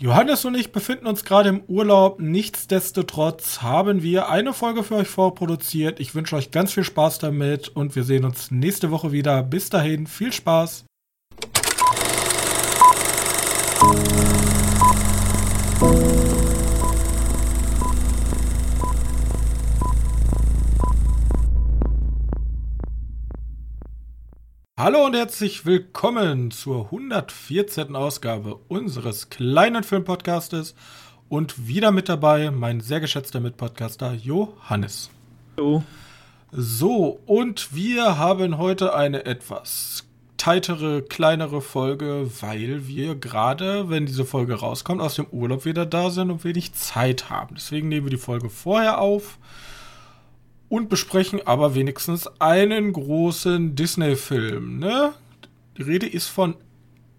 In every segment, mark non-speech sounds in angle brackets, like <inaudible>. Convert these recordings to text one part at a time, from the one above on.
Johannes und ich befinden uns gerade im Urlaub. Nichtsdestotrotz haben wir eine Folge für euch vorproduziert. Ich wünsche euch ganz viel Spaß damit und wir sehen uns nächste Woche wieder. Bis dahin, viel Spaß. Hallo und herzlich willkommen zur 114. Ausgabe unseres kleinen Filmpodcastes und wieder mit dabei mein sehr geschätzter Mitpodcaster Johannes. Hallo. So, und wir haben heute eine etwas tightere, kleinere Folge, weil wir gerade, wenn diese Folge rauskommt, aus dem Urlaub wieder da sind und wenig Zeit haben. Deswegen nehmen wir die Folge vorher auf und besprechen aber wenigstens einen großen Disney-Film. Ne? Die Rede ist von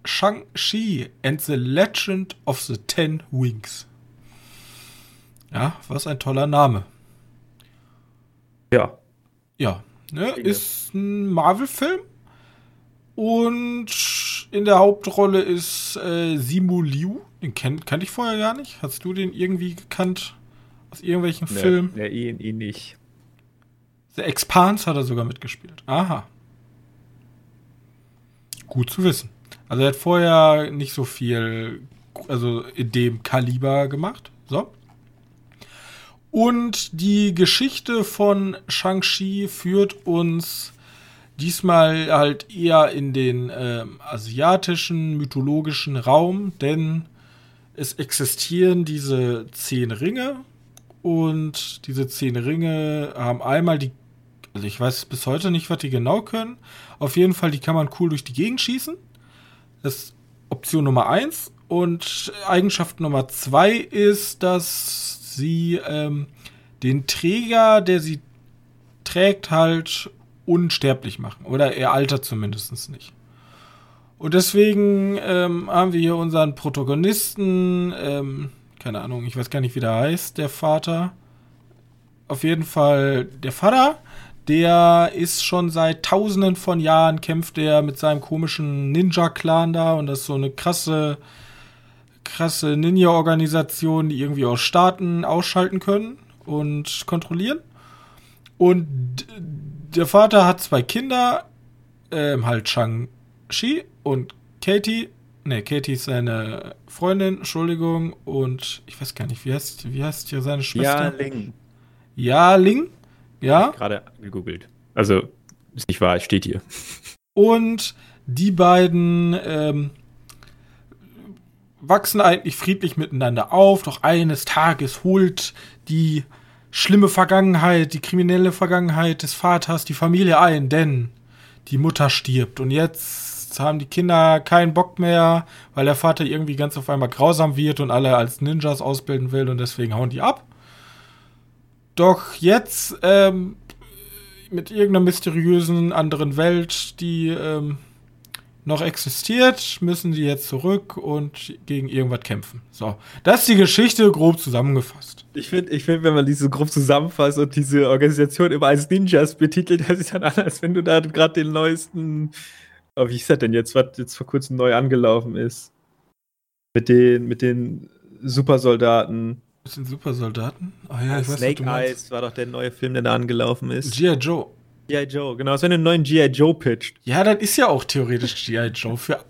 Shang-Chi and the Legend of the Ten Wings. Ja, was ein toller Name. Ja. Ja, ne? ist ein Marvel-Film. Und in der Hauptrolle ist äh, Simu Liu. Den kenn, kannte ich vorher gar nicht. Hast du den irgendwie gekannt? Aus irgendwelchen nee, Filmen? Ja, ihn, ihn nicht. The Expanse hat er sogar mitgespielt. Aha. Gut zu wissen. Also er hat vorher nicht so viel, also in dem Kaliber gemacht. So. Und die Geschichte von Shang-Chi führt uns diesmal halt eher in den äh, asiatischen, mythologischen Raum, denn es existieren diese zehn Ringe und diese zehn Ringe haben einmal die also ich weiß bis heute nicht, was die genau können. Auf jeden Fall, die kann man cool durch die Gegend schießen. Das ist Option Nummer eins. Und Eigenschaft Nummer zwei ist, dass sie ähm, den Träger, der sie trägt, halt unsterblich machen. Oder er altert zumindest nicht. Und deswegen ähm, haben wir hier unseren Protagonisten, ähm, keine Ahnung, ich weiß gar nicht, wie der heißt, der Vater. Auf jeden Fall der Vater, der ist schon seit tausenden von Jahren kämpft er mit seinem komischen Ninja-Clan da und das ist so eine krasse, krasse Ninja-Organisation, die irgendwie auch Staaten ausschalten können und kontrollieren. Und der Vater hat zwei Kinder, ähm, halt Shang-Chi und Katie. Ne, Katie ist seine Freundin, Entschuldigung, und ich weiß gar nicht, wie heißt, wie heißt hier seine Schwester? Ja, Ling. Ja, Ling. Ja. Gerade gegoogelt. Also, ist nicht wahr, steht hier. Und die beiden ähm, wachsen eigentlich friedlich miteinander auf, doch eines Tages holt die schlimme Vergangenheit, die kriminelle Vergangenheit des Vaters die Familie ein, denn die Mutter stirbt. Und jetzt haben die Kinder keinen Bock mehr, weil der Vater irgendwie ganz auf einmal grausam wird und alle als Ninjas ausbilden will und deswegen hauen die ab. Doch jetzt ähm, mit irgendeiner mysteriösen anderen Welt, die ähm, noch existiert, müssen sie jetzt zurück und gegen irgendwas kämpfen. So, das ist die Geschichte grob zusammengefasst. Ich finde, ich find, wenn man diese grob zusammenfasst und diese Organisation immer als Ninjas betitelt, <laughs> das ist dann an, als wenn du da gerade den neuesten, oh, wie ist das denn jetzt, was jetzt vor kurzem neu angelaufen ist? Mit den, mit den Supersoldaten. Das sind Supersoldaten? Ah ja, ich Snake weiß, Eyes war doch der neue Film, der da angelaufen ist. G.I. Joe. G.I. Joe, genau. Das wenn du einen neuen G.I. Joe pitcht. Ja, das ist ja auch theoretisch G.I. Joe für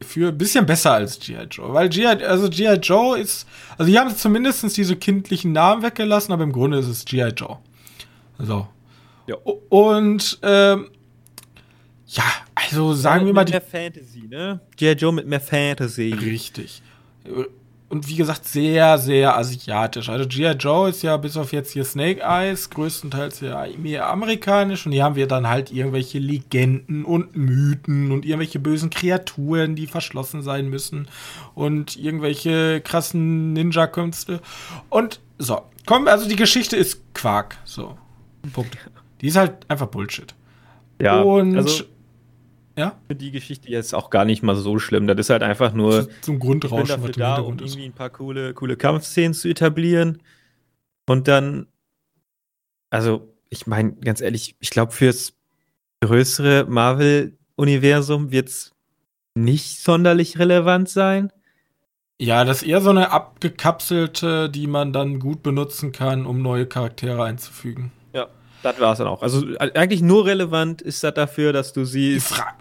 für ein bisschen besser als G.I. Joe. Weil G.I. also G.I. Joe ist, also die haben zumindest diese kindlichen Namen weggelassen, aber im Grunde ist es G.I. Joe. So. Ja. Und, ähm, ja, also sagen ja, wir mal. Mit mehr Fantasy, ne? G.I. Joe mit mehr Fantasy. Richtig und wie gesagt, sehr, sehr asiatisch. Also G.I. Joe ist ja bis auf jetzt hier Snake Eyes größtenteils ja mehr amerikanisch und hier haben wir dann halt irgendwelche Legenden und Mythen und irgendwelche bösen Kreaturen, die verschlossen sein müssen und irgendwelche krassen Ninja-Künste. Und so, komm, also die Geschichte ist Quark. So, Punkt. Die ist halt einfach Bullshit. Ja, und also ja? Für die Geschichte jetzt auch gar nicht mal so schlimm. Das ist halt einfach nur zum Grundrauschen, was da, um ist. irgendwie ein paar coole, coole Kampfszenen zu etablieren. Und dann, also, ich meine, ganz ehrlich, ich glaube, fürs größere Marvel-Universum wird es nicht sonderlich relevant sein. Ja, das ist eher so eine abgekapselte, die man dann gut benutzen kann, um neue Charaktere einzufügen. Ja, das war es dann auch. Also eigentlich nur relevant ist das dafür, dass du siehst. Die, Fra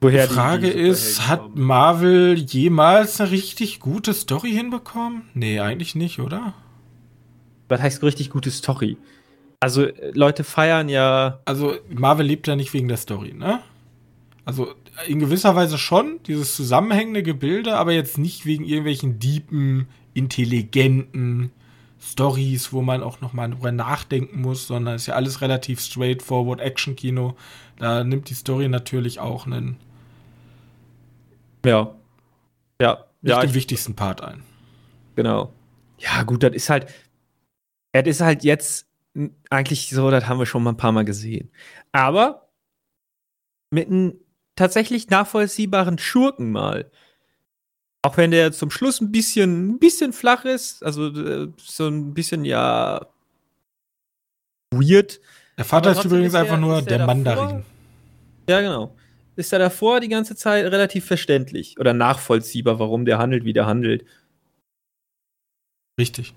woher die Frage die ist, hat Marvel jemals eine richtig gute Story hinbekommen? Nee, eigentlich nicht, oder? Was heißt richtig gute Story? Also, Leute feiern ja. Also, Marvel lebt ja nicht wegen der Story, ne? Also, in gewisser Weise schon, dieses zusammenhängende Gebilde, aber jetzt nicht wegen irgendwelchen deepen, intelligenten Stories, wo man auch nochmal drüber nachdenken muss, sondern es ist ja alles relativ straightforward Action-Kino. Da nimmt die Story natürlich auch einen. Ja. Ja. Nicht ja, den wichtigsten Part ein. Genau. Ja, gut, das ist halt. Es ist halt jetzt eigentlich so, das haben wir schon mal ein paar Mal gesehen. Aber mit einem tatsächlich nachvollziehbaren Schurken mal. Auch wenn der zum Schluss ein bisschen, ein bisschen flach ist, also äh, so ein bisschen ja weird. Der Vater ist übrigens ist einfach nur der, der Mandarin. Ja, genau. Ist er davor die ganze Zeit relativ verständlich oder nachvollziehbar, warum der handelt, wie der handelt. Richtig.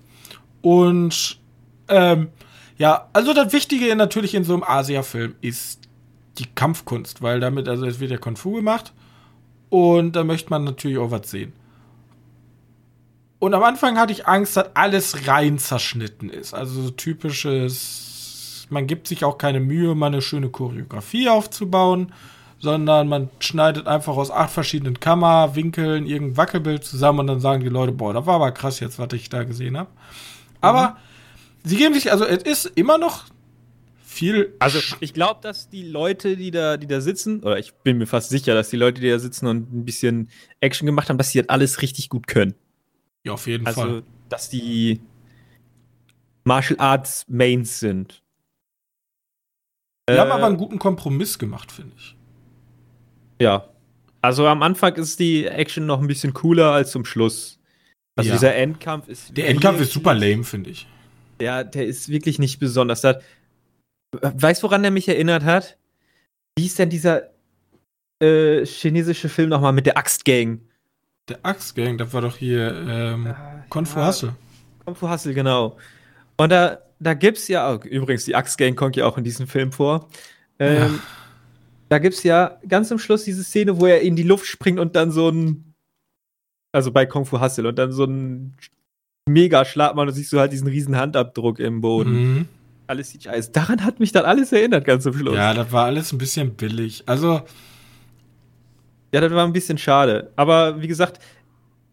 Und ähm, ja, also das Wichtige natürlich in so einem Asia-Film ist die Kampfkunst, weil damit, also es wird ja Kung Fu gemacht und da möchte man natürlich auch was sehen. Und am Anfang hatte ich Angst, dass alles rein zerschnitten ist. Also so typisches, man gibt sich auch keine Mühe, mal eine schöne Choreografie aufzubauen, sondern man schneidet einfach aus acht verschiedenen Kammerwinkeln irgendein Wackelbild zusammen und dann sagen die Leute, boah, das war aber krass jetzt, was ich da gesehen habe. Aber mhm. sie geben sich, also es ist immer noch viel. Also ich glaube, dass die Leute, die da, die da sitzen, oder ich bin mir fast sicher, dass die Leute, die da sitzen und ein bisschen Action gemacht haben, dass sie das alles richtig gut können. Ja, auf jeden also, Fall. Also, dass die Martial Arts Mains sind. Wir äh, haben aber einen guten Kompromiss gemacht, finde ich. Ja. Also am Anfang ist die Action noch ein bisschen cooler als zum Schluss. Also ja. dieser Endkampf ist. Der Endkampf ist super lame, finde ich. Der, der ist wirklich nicht besonders. Da, Weißt du, woran der mich erinnert hat? Wie ist denn dieser äh, chinesische Film nochmal mit der Axtgang? Der Axtgang, das war doch hier ähm, äh, Kung Fu ja, Hustle. Kung Fu Hustle, genau. Und da, da gibt's ja, oh, übrigens, die Axtgang kommt ja auch in diesem Film vor. Ähm, ja. Da gibt's ja ganz zum Schluss diese Szene, wo er in die Luft springt und dann so ein, also bei Kung Fu Hustle und dann so ein mega Schlag macht und siehst du halt diesen riesen Handabdruck im Boden. Mhm alles CGI ist. Daran hat mich dann alles erinnert, ganz zum Schluss. Ja, das war alles ein bisschen billig. Also. Ja, das war ein bisschen schade. Aber wie gesagt,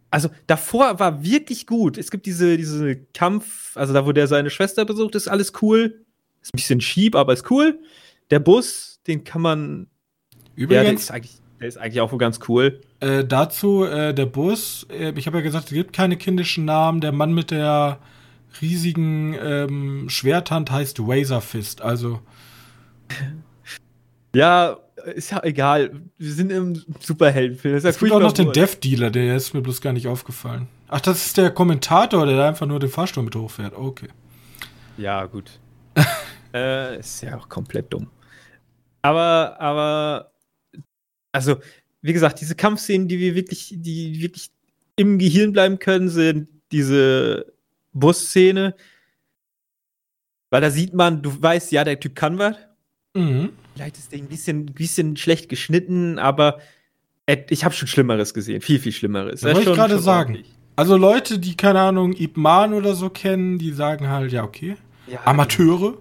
also davor war wirklich gut. Es gibt diese, diese Kampf, also da, wo der seine Schwester besucht, ist alles cool. Ist ein bisschen schieb, aber ist cool. Der Bus, den kann man. Übrigens. Ja, der, ist eigentlich, der ist eigentlich auch ganz cool. Äh, dazu, äh, der Bus, äh, ich habe ja gesagt, es gibt keine kindischen Namen. Der Mann mit der riesigen ähm, Schwerthand heißt Razor Fist, also. <laughs> Ja, ist ja egal. Wir sind im Superheldenfilm. Es gibt auch noch den Death Dealer, der ist mir bloß gar nicht aufgefallen. Ach, das ist der Kommentator, der da einfach nur den Fahrstuhl mit hochfährt. Okay. Ja, gut. <laughs> äh, ist ja auch komplett dumm. Aber, aber, also, wie gesagt, diese Kampfszenen, die wir wirklich, die wirklich im Gehirn bleiben können, sind diese Busszene. Weil da sieht man, du weißt, ja, der Typ kann was. Mhm. Vielleicht ist der ein bisschen, bisschen schlecht geschnitten, aber ich habe schon Schlimmeres gesehen. Viel, viel Schlimmeres. Das wollte ich gerade sagen. Ordentlich. Also Leute, die, keine Ahnung, Ip Man oder so kennen, die sagen halt, ja, okay. Ja, Amateure.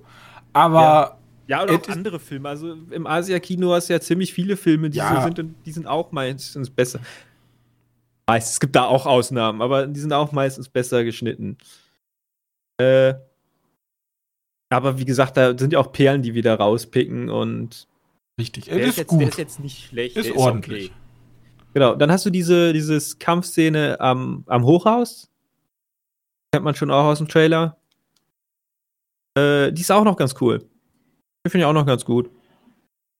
Aber. Ja. Ja, oder auch andere Filme. Also im Asia-Kino hast du ja ziemlich viele Filme, die ja. so sind und die sind auch meistens besser. Meist, es gibt da auch Ausnahmen, aber die sind auch meistens besser geschnitten. Äh, aber wie gesagt, da sind ja auch Perlen, die wieder rauspicken und. Richtig, der ist, ist jetzt, gut. Der ist jetzt nicht schlecht. Ist, ist ordentlich. Okay. Genau, dann hast du diese dieses Kampfszene am, am Hochhaus. Kennt man schon auch aus dem Trailer. Äh, die ist auch noch ganz cool. Die finde ich auch noch ganz gut.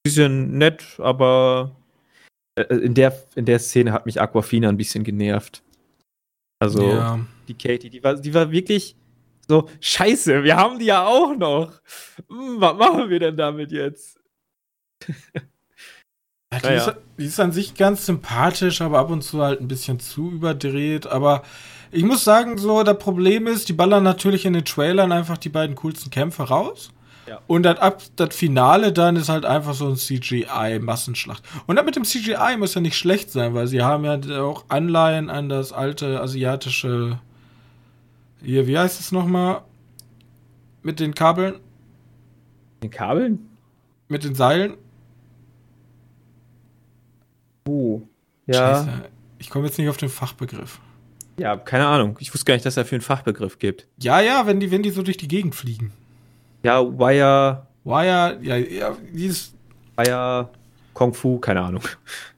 Bisschen nett, aber äh, in der, in der Szene hat mich Aquafina ein bisschen genervt. Also, ja. die Katie, die war, die war wirklich so, scheiße, wir haben die ja auch noch. Hm, was machen wir denn damit jetzt? Ja, die, ja. Ist, die, Ist, an sich ganz sympathisch, aber ab und zu halt ein bisschen zu überdreht. Aber ich muss sagen, so, das Problem ist, die ballern natürlich in den Trailern einfach die beiden coolsten Kämpfe raus. Ja. Und das, ab, das Finale dann ist halt einfach so ein CGI-Massenschlacht. Und dann mit dem CGI muss ja nicht schlecht sein, weil sie haben ja auch Anleihen an das alte asiatische. Hier, wie heißt es nochmal? Mit den Kabeln? Den Kabeln? Mit den Seilen? Oh. Ja. Scheiße. Ich komme jetzt nicht auf den Fachbegriff. Ja, keine Ahnung. Ich wusste gar nicht, dass es dafür einen Fachbegriff gibt. Ja, ja, wenn die, wenn die so durch die Gegend fliegen. Ja, Wire. Wire, ja, ja, dieses. Wire, Kung Fu, keine Ahnung.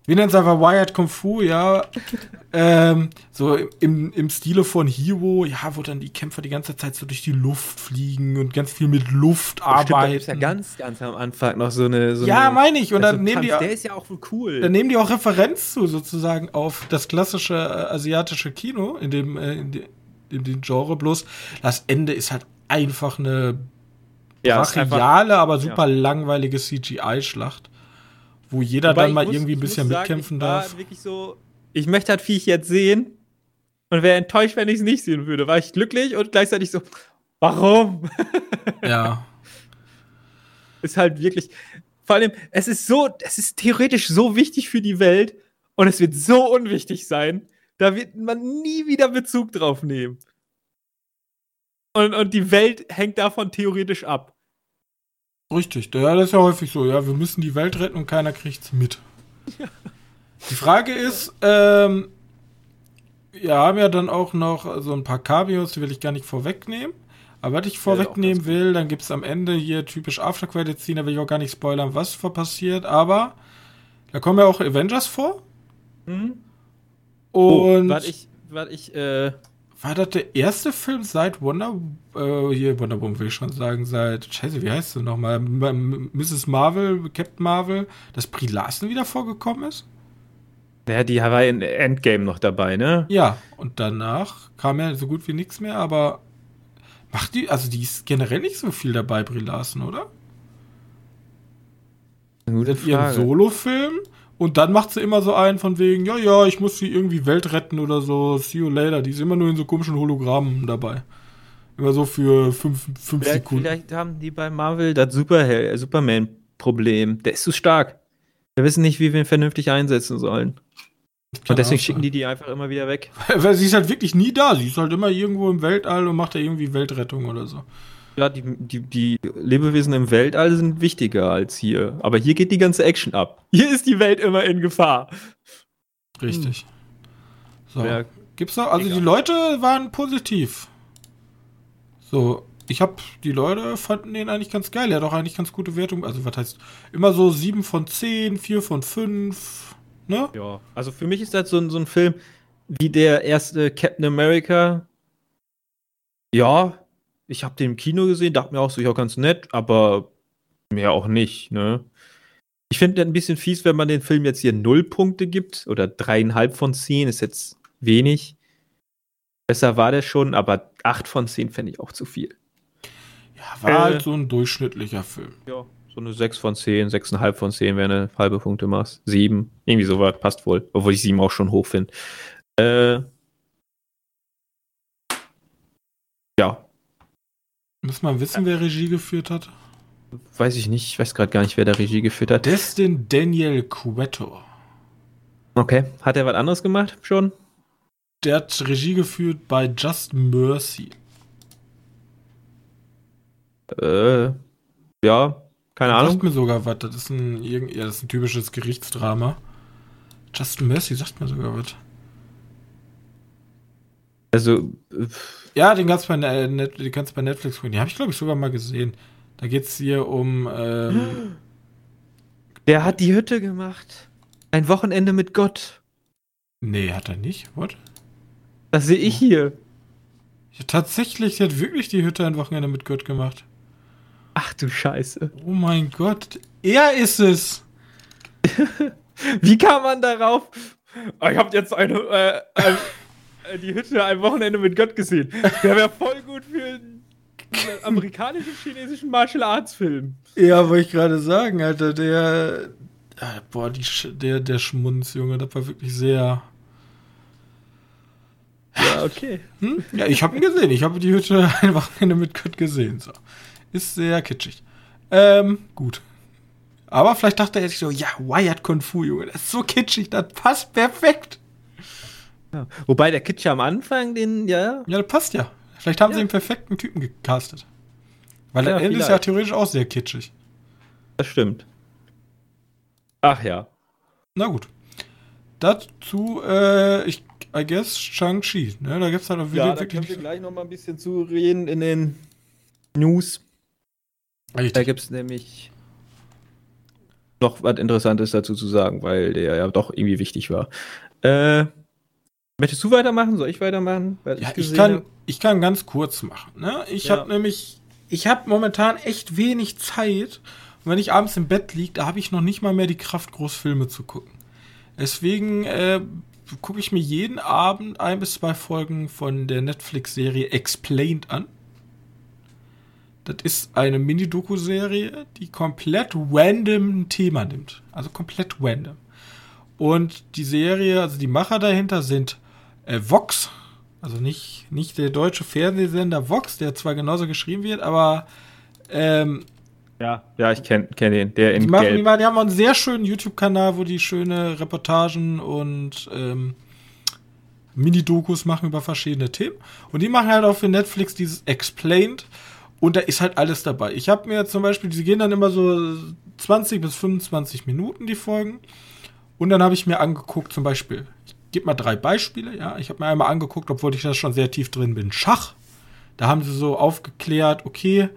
Wir nennen es einfach Wired Kung Fu, ja. <laughs> ähm, so im, im Stile von Hero, ja, wo dann die Kämpfer die ganze Zeit so durch die Luft fliegen und ganz viel mit Luft arbeiten. Stimmt, da ja ganz, ganz am Anfang noch so eine. So ja, meine ich. Und dann so nehmen Tanz, die. Der ist ja auch cool. Dann nehmen die auch Referenz zu, sozusagen, auf das klassische äh, asiatische Kino, in dem, äh, in, de, in dem Genre. Bloß das Ende ist halt einfach eine ja, brachiale, aber super ja. langweilige CGI-Schlacht, wo jeder Wobei dann mal muss, irgendwie ein bisschen sagen, mitkämpfen darf. Wirklich so, ich möchte halt Viech jetzt sehen und wäre enttäuscht, wenn ich es nicht sehen würde. War ich glücklich und gleichzeitig so, warum? <laughs> Ja. ist halt wirklich, vor allem, es ist so, es ist theoretisch so wichtig für die Welt und es wird so unwichtig sein, da wird man nie wieder Bezug drauf nehmen. Und, und die Welt hängt davon theoretisch ab. Richtig, ja, das ist ja häufig so. Ja, wir müssen die Welt retten und keiner kriegt's mit. Ja. Die Frage ist, ähm, wir haben ja dann auch noch so ein paar Cameos, die will ich gar nicht vorwegnehmen. Aber was ich vorwegnehmen will, dann gibt es am Ende hier typisch After-Credit-Scene, da will ich auch gar nicht spoilern, was vor passiert, aber da kommen ja auch Avengers vor. Mhm. Und. Oh, warte, ich, warte, ich, äh, war das der erste Film seit Wonder, äh, hier Wonder Woman will ich schon sagen, seit, scheiße, wie heißt sie nochmal? Mrs. Marvel, Captain Marvel, dass Brie Larson wieder vorgekommen ist? Ja, die war in Endgame noch dabei, ne? Ja, und danach kam ja so gut wie nichts mehr, aber macht die, also die ist generell nicht so viel dabei, Brie Larson, oder? Gute Frage. Ihren Solo-Film und dann macht sie immer so einen von wegen, ja, ja, ich muss sie irgendwie Welt retten oder so, see you later. Die ist immer nur in so komischen Hologrammen dabei. Immer so für fünf, fünf vielleicht, Sekunden. Vielleicht haben die bei Marvel das Superhel Superman-Problem. Der ist zu stark. Wir wissen nicht, wie wir ihn vernünftig einsetzen sollen. Und deswegen schicken die die einfach immer wieder weg. <laughs> Weil sie ist halt wirklich nie da. Sie ist halt immer irgendwo im Weltall und macht da irgendwie Weltrettung oder so. Ja, die, die, die Lebewesen im Weltall sind wichtiger als hier. Aber hier geht die ganze Action ab. Hier ist die Welt immer in Gefahr. Richtig. So. Ja, Gibt's noch? Also egal. die Leute waren positiv. So, ich hab, die Leute fanden den eigentlich ganz geil. Er hat auch eigentlich ganz gute Wertung. Also, was heißt, immer so 7 von 10, 4 von 5, ne? Ja, also für mich ist das so, ein, so ein Film wie der erste Captain America. Ja, ich habe den im Kino gesehen, dachte mir auch so, ja, ganz nett, aber mehr auch nicht, ne? Ich finde ein bisschen fies, wenn man den Film jetzt hier null Punkte gibt oder dreieinhalb von zehn, ist jetzt wenig. Besser war der schon, aber acht von zehn fände ich auch zu viel. Ja, war äh, halt so ein durchschnittlicher Film. Ja, so eine sechs von zehn, sechseinhalb von zehn, wenn du halbe Punkte machst. Sieben, irgendwie sowas, passt wohl. Obwohl ich sieben auch schon hoch finde. Äh, ja, muss man wissen, wer Regie geführt hat? Weiß ich nicht. Ich weiß gerade gar nicht, wer da Regie geführt hat. Destin Daniel Cueto. Okay. Hat er was anderes gemacht schon? Der hat Regie geführt bei Just Mercy. Äh, ja, keine Ahnung. Sagt mir sogar was. Das ist ein, ja, das ist ein typisches Gerichtsdrama. Just Mercy sagt mir sogar was. Also, ja, den kannst du bei, Net, den kannst bei Netflix gucken. Die habe ich, glaube ich, sogar mal gesehen. Da geht es hier um. Ähm, <gasps> Der hat die Hütte gemacht. Ein Wochenende mit Gott. Nee, hat er nicht. What? Das sehe ich hier. Ja, tatsächlich, der hat wirklich die Hütte ein Wochenende mit Gott gemacht. Ach du Scheiße. Oh mein Gott. Er ist es. <laughs> Wie kam man darauf? Ich habe jetzt eine, äh, ein, äh, die Hütte ein Wochenende mit Gott gesehen. Der wäre voll gut für einen amerikanischen, chinesischen Martial Arts Film. Ja, wollte ich gerade sagen, Alter. Der äh, boah, die, der, der Schmunz, Junge, das war wirklich sehr. Ja, okay. Hm? Ja, ich habe ihn gesehen. Ich habe die Hütte <laughs> ein Wochenende mit Kurt gesehen. So. Ist sehr kitschig. Ähm, gut. Aber vielleicht dachte er sich so, ja, Wired Kung Fu, Junge, das ist so kitschig, das passt perfekt. Ja. Wobei der Kitsch am Anfang, den, ja. Ja, das passt ja. Vielleicht haben ja. sie den perfekten Typen gecastet. Weil ja, der Ende ist ja theoretisch auch sehr kitschig. Das stimmt. Ach ja. Na gut. Dazu, äh, ich I guess Shang-Chi. Ne? Da gibt es halt auch wieder ja, wirklich. Da können wir gleich noch mal ein bisschen zu reden in den News. Richtig. Da gibt es nämlich noch was Interessantes dazu zu sagen, weil der ja doch irgendwie wichtig war. Äh, möchtest du weitermachen? Soll ich weitermachen? Ja, ich, kann, ich kann ganz kurz machen. Ne? Ich ja. habe nämlich, ich habe momentan echt wenig Zeit. Und wenn ich abends im Bett liege, da habe ich noch nicht mal mehr die Kraft, Großfilme zu gucken. Deswegen äh, gucke ich mir jeden Abend ein bis zwei Folgen von der Netflix-Serie Explained an. Das ist eine Mini-Doku-Serie, die komplett random ein Thema nimmt. Also komplett random. Und die Serie, also die Macher dahinter sind äh, Vox, also nicht, nicht der deutsche Fernsehsender Vox, der zwar genauso geschrieben wird, aber ähm, ja, ja, ich kenne kenn den, der in die machen, Gelb. Die, die haben einen sehr schönen YouTube-Kanal, wo die schöne Reportagen und ähm, Mini-Dokus machen über verschiedene Themen. Und die machen halt auch für Netflix dieses Explained. Und da ist halt alles dabei. Ich habe mir zum Beispiel, die gehen dann immer so 20 bis 25 Minuten, die Folgen. Und dann habe ich mir angeguckt, zum Beispiel, gebe mal drei Beispiele, ja. Ich habe mir einmal angeguckt, obwohl ich da schon sehr tief drin bin, Schach. Da haben sie so aufgeklärt, okay,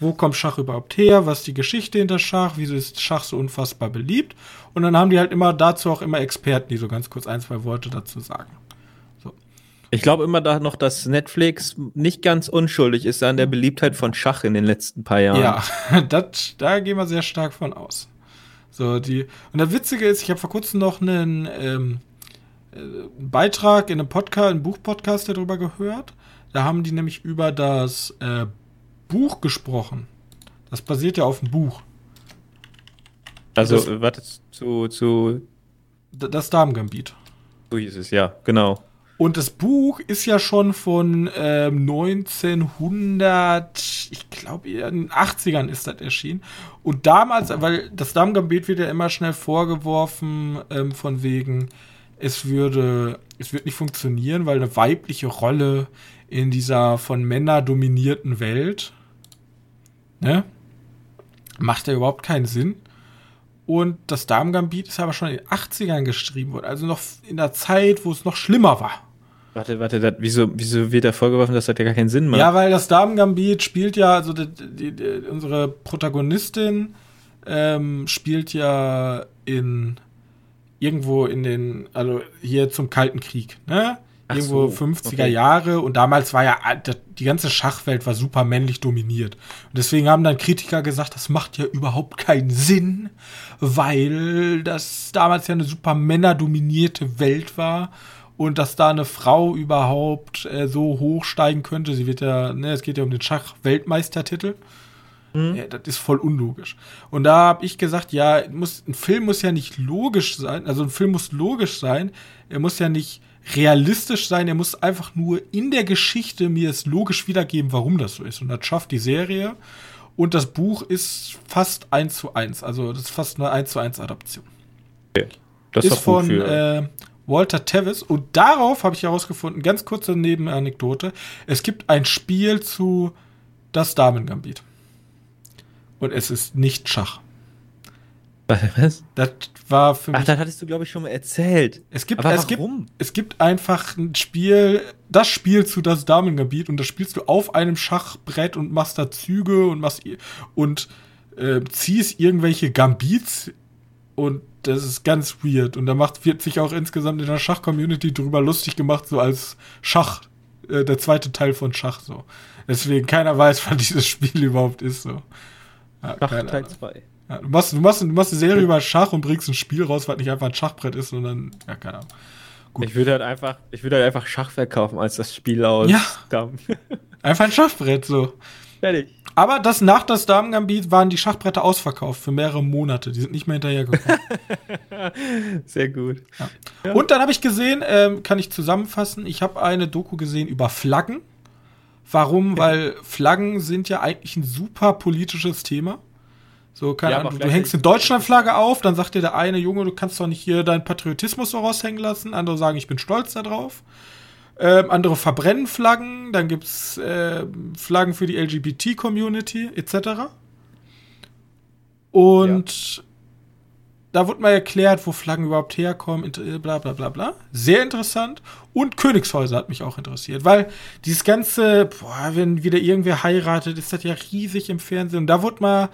wo kommt Schach überhaupt her, was ist die Geschichte hinter Schach, wieso ist Schach so unfassbar beliebt. Und dann haben die halt immer dazu auch immer Experten, die so ganz kurz ein, zwei Worte dazu sagen. Ich glaube immer da noch, dass Netflix nicht ganz unschuldig ist an der Beliebtheit von Schach in den letzten paar Jahren. Ja, <laughs> das, da gehen wir sehr stark von aus. So, die, und das Witzige ist, ich habe vor kurzem noch einen ähm, äh, Beitrag in einem Podcast, einem Buchpodcast darüber gehört. Da haben die nämlich über das äh, Buch gesprochen. Das basiert ja auf dem Buch. Also, das, warte, zu, zu. Das Damengambit. So hieß es, ja, genau. Und das Buch ist ja schon von ähm, 1900, ich glaube in den 80ern ist das erschienen. Und damals, weil das Dammgambit wird ja immer schnell vorgeworfen, ähm, von wegen, es würde, es wird nicht funktionieren, weil eine weibliche Rolle in dieser von Männern dominierten Welt, ne, macht ja überhaupt keinen Sinn. Und das Damengambit ist aber schon in den 80ern geschrieben worden, also noch in der Zeit, wo es noch schlimmer war. Warte, warte, das, wieso, wieso wird da vorgeworfen, dass das ja gar keinen Sinn macht? Ja, weil das Damengambit spielt ja, also die, die, die, unsere Protagonistin ähm, spielt ja in irgendwo in den, also hier zum Kalten Krieg, ne? Irgendwo so, 50er okay. Jahre und damals war ja die ganze Schachwelt war super männlich dominiert. Und deswegen haben dann Kritiker gesagt, das macht ja überhaupt keinen Sinn, weil das damals ja eine super männerdominierte Welt war und dass da eine Frau überhaupt äh, so hochsteigen könnte. Sie wird ja, ne, es geht ja um den Schach-Weltmeistertitel. Mhm. Ja, das ist voll unlogisch. Und da habe ich gesagt, ja, muss, ein Film muss ja nicht logisch sein, also ein Film muss logisch sein, er muss ja nicht realistisch sein, er muss einfach nur in der Geschichte mir es logisch wiedergeben, warum das so ist. Und das schafft die Serie. Und das Buch ist fast eins zu eins, also das ist fast eine eins zu eins Adaption. Okay. Das ist von äh, Walter Tevis. Und darauf habe ich herausgefunden, ganz kurze Nebenanekdote, es gibt ein Spiel zu Das Damengambit. Und es ist nicht Schach. Was? Das war für mich. Ach, das hattest du, glaube ich, schon mal erzählt. Es gibt, Aber es warum? Gibt, es gibt einfach ein Spiel, das Spiel zu das Damengebiet und das spielst du auf einem Schachbrett und machst da Züge und machst und äh, ziehst irgendwelche Gambits und das ist ganz weird. Und da macht, wird sich auch insgesamt in der Schach-Community drüber lustig gemacht, so als Schach, äh, der zweite Teil von Schach so. Deswegen keiner weiß, <laughs> wann dieses Spiel überhaupt ist so. Ja, Schach Teil 2. Ja, du, machst, du, machst, du machst eine Serie über Schach und bringst ein Spiel raus, was nicht einfach ein Schachbrett ist, sondern, ja, keine Ahnung. Gut. Ich würde halt einfach, ich würde halt einfach Schach verkaufen als das Spiel aus. Ja. <laughs> einfach ein Schachbrett, so. Fertig. Aber das nach das Damen-Gambit waren die Schachbretter ausverkauft für mehrere Monate. Die sind nicht mehr hinterhergekommen. <laughs> Sehr gut. Ja. Ja. Und dann habe ich gesehen, ähm, kann ich zusammenfassen, ich habe eine Doku gesehen über Flaggen. Warum? Weil Flaggen sind ja eigentlich ein super politisches Thema. So, keine ja, Ahnung, du hängst eine Deutschlandflagge auf, dann sagt dir der eine, Junge, du kannst doch nicht hier deinen Patriotismus so raushängen lassen. Andere sagen, ich bin stolz darauf. Ähm, andere verbrennen Flaggen, dann gibt es äh, Flaggen für die LGBT-Community etc. Und ja. da wurde mal erklärt, wo Flaggen überhaupt herkommen, bla bla bla bla. Sehr interessant. Und Königshäuser hat mich auch interessiert, weil dieses ganze, boah, wenn wieder irgendwer heiratet, ist das ja riesig im Fernsehen. Und da wurde mal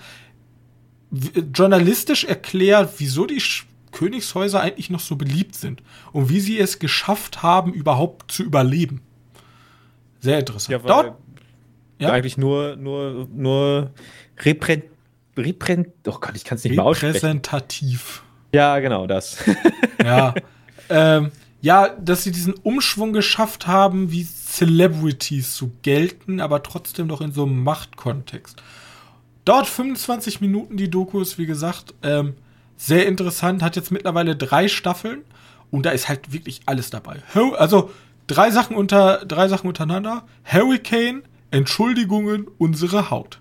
journalistisch erklärt, wieso die Königshäuser eigentlich noch so beliebt sind und wie sie es geschafft haben, überhaupt zu überleben. Sehr interessant. Ja, Dort, ja? eigentlich nur, nur, nur reprä, reprä, oh Gott, ich kann es nicht mehr aussprechen. Repräsentativ. Ja, genau das. ja. <laughs> Ähm, ja, dass sie diesen Umschwung geschafft haben, wie Celebrities zu gelten, aber trotzdem noch in so einem Machtkontext. Dauert 25 Minuten die Dokus, wie gesagt. Ähm, sehr interessant, hat jetzt mittlerweile drei Staffeln und da ist halt wirklich alles dabei. Also drei Sachen unter drei Sachen untereinander. Hurricane, Entschuldigungen, unsere Haut.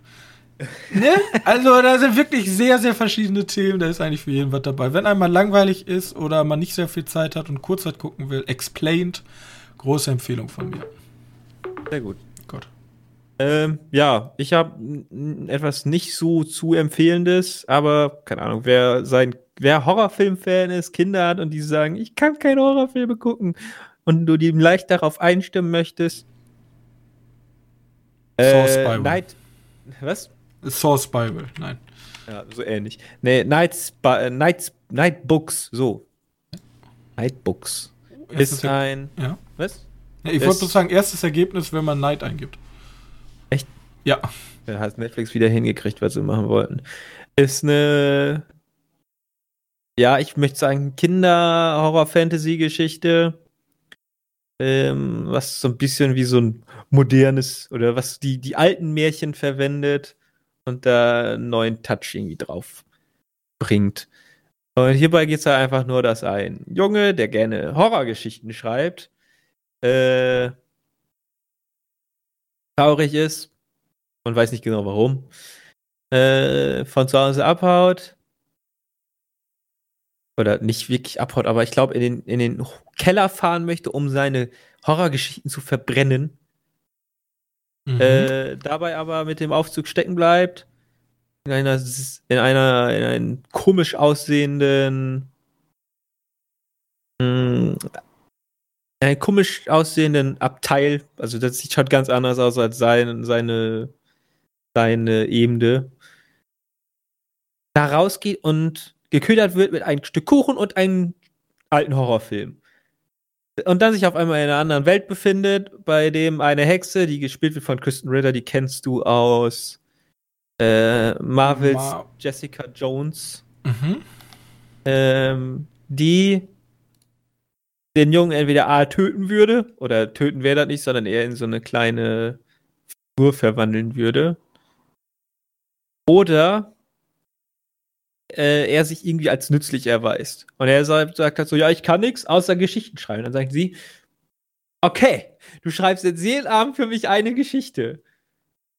<laughs> ne? Also da sind wirklich sehr, sehr verschiedene Themen. Da ist eigentlich für jeden was dabei. Wenn einmal langweilig ist oder man nicht sehr viel Zeit hat und Kurzzeit gucken will, Explained, große Empfehlung von mir. Sehr gut. Ähm, ja, ich habe etwas nicht so zu empfehlendes, aber keine Ahnung, wer sein, wer Horrorfilm-Fan ist, Kinder hat und die sagen, ich kann keine Horrorfilme gucken und du die leicht darauf einstimmen möchtest. Äh. Night, was? Source Bible, nein. Ja, so ähnlich. Nee, Nights, äh, Nights, Night Books, so. Night Books. Ist, ist ein. Ja. Was? Ja, ich wollte sagen, erstes Ergebnis, wenn man Night eingibt. Ja. Da hat Netflix wieder hingekriegt, was sie machen wollten. Ist eine, ja, ich möchte sagen, Kinder-Horror-Fantasy-Geschichte. Ähm, was so ein bisschen wie so ein modernes oder was die, die alten Märchen verwendet und da einen neuen Touch irgendwie drauf bringt. Und hierbei geht es halt einfach nur, dass ein Junge, der gerne Horrorgeschichten schreibt, äh, traurig ist man weiß nicht genau warum, äh, von zu Hause abhaut. Oder nicht wirklich abhaut, aber ich glaube, in den, in den Keller fahren möchte, um seine Horrorgeschichten zu verbrennen. Mhm. Äh, dabei aber mit dem Aufzug stecken bleibt. In einer, in einer, in einem komisch aussehenden, mh, hm, einen komisch aussehenden Abteil, also das sieht schon ganz anders aus als sein, seine seine Ebene, da rausgeht und geködert wird mit einem Stück Kuchen und einem alten Horrorfilm. Und dann sich auf einmal in einer anderen Welt befindet, bei dem eine Hexe, die gespielt wird von Kristen Ritter, die kennst du aus äh, Marvels Ma Jessica Jones, mhm. ähm, die den Jungen entweder A töten würde, oder töten wäre das nicht, sondern eher in so eine kleine Figur verwandeln würde. Oder äh, er sich irgendwie als nützlich erweist. Und er sagt, sagt halt so, ja, ich kann nichts außer Geschichten schreiben. Dann sagt sie, okay, du schreibst jetzt jeden Abend für mich eine Geschichte.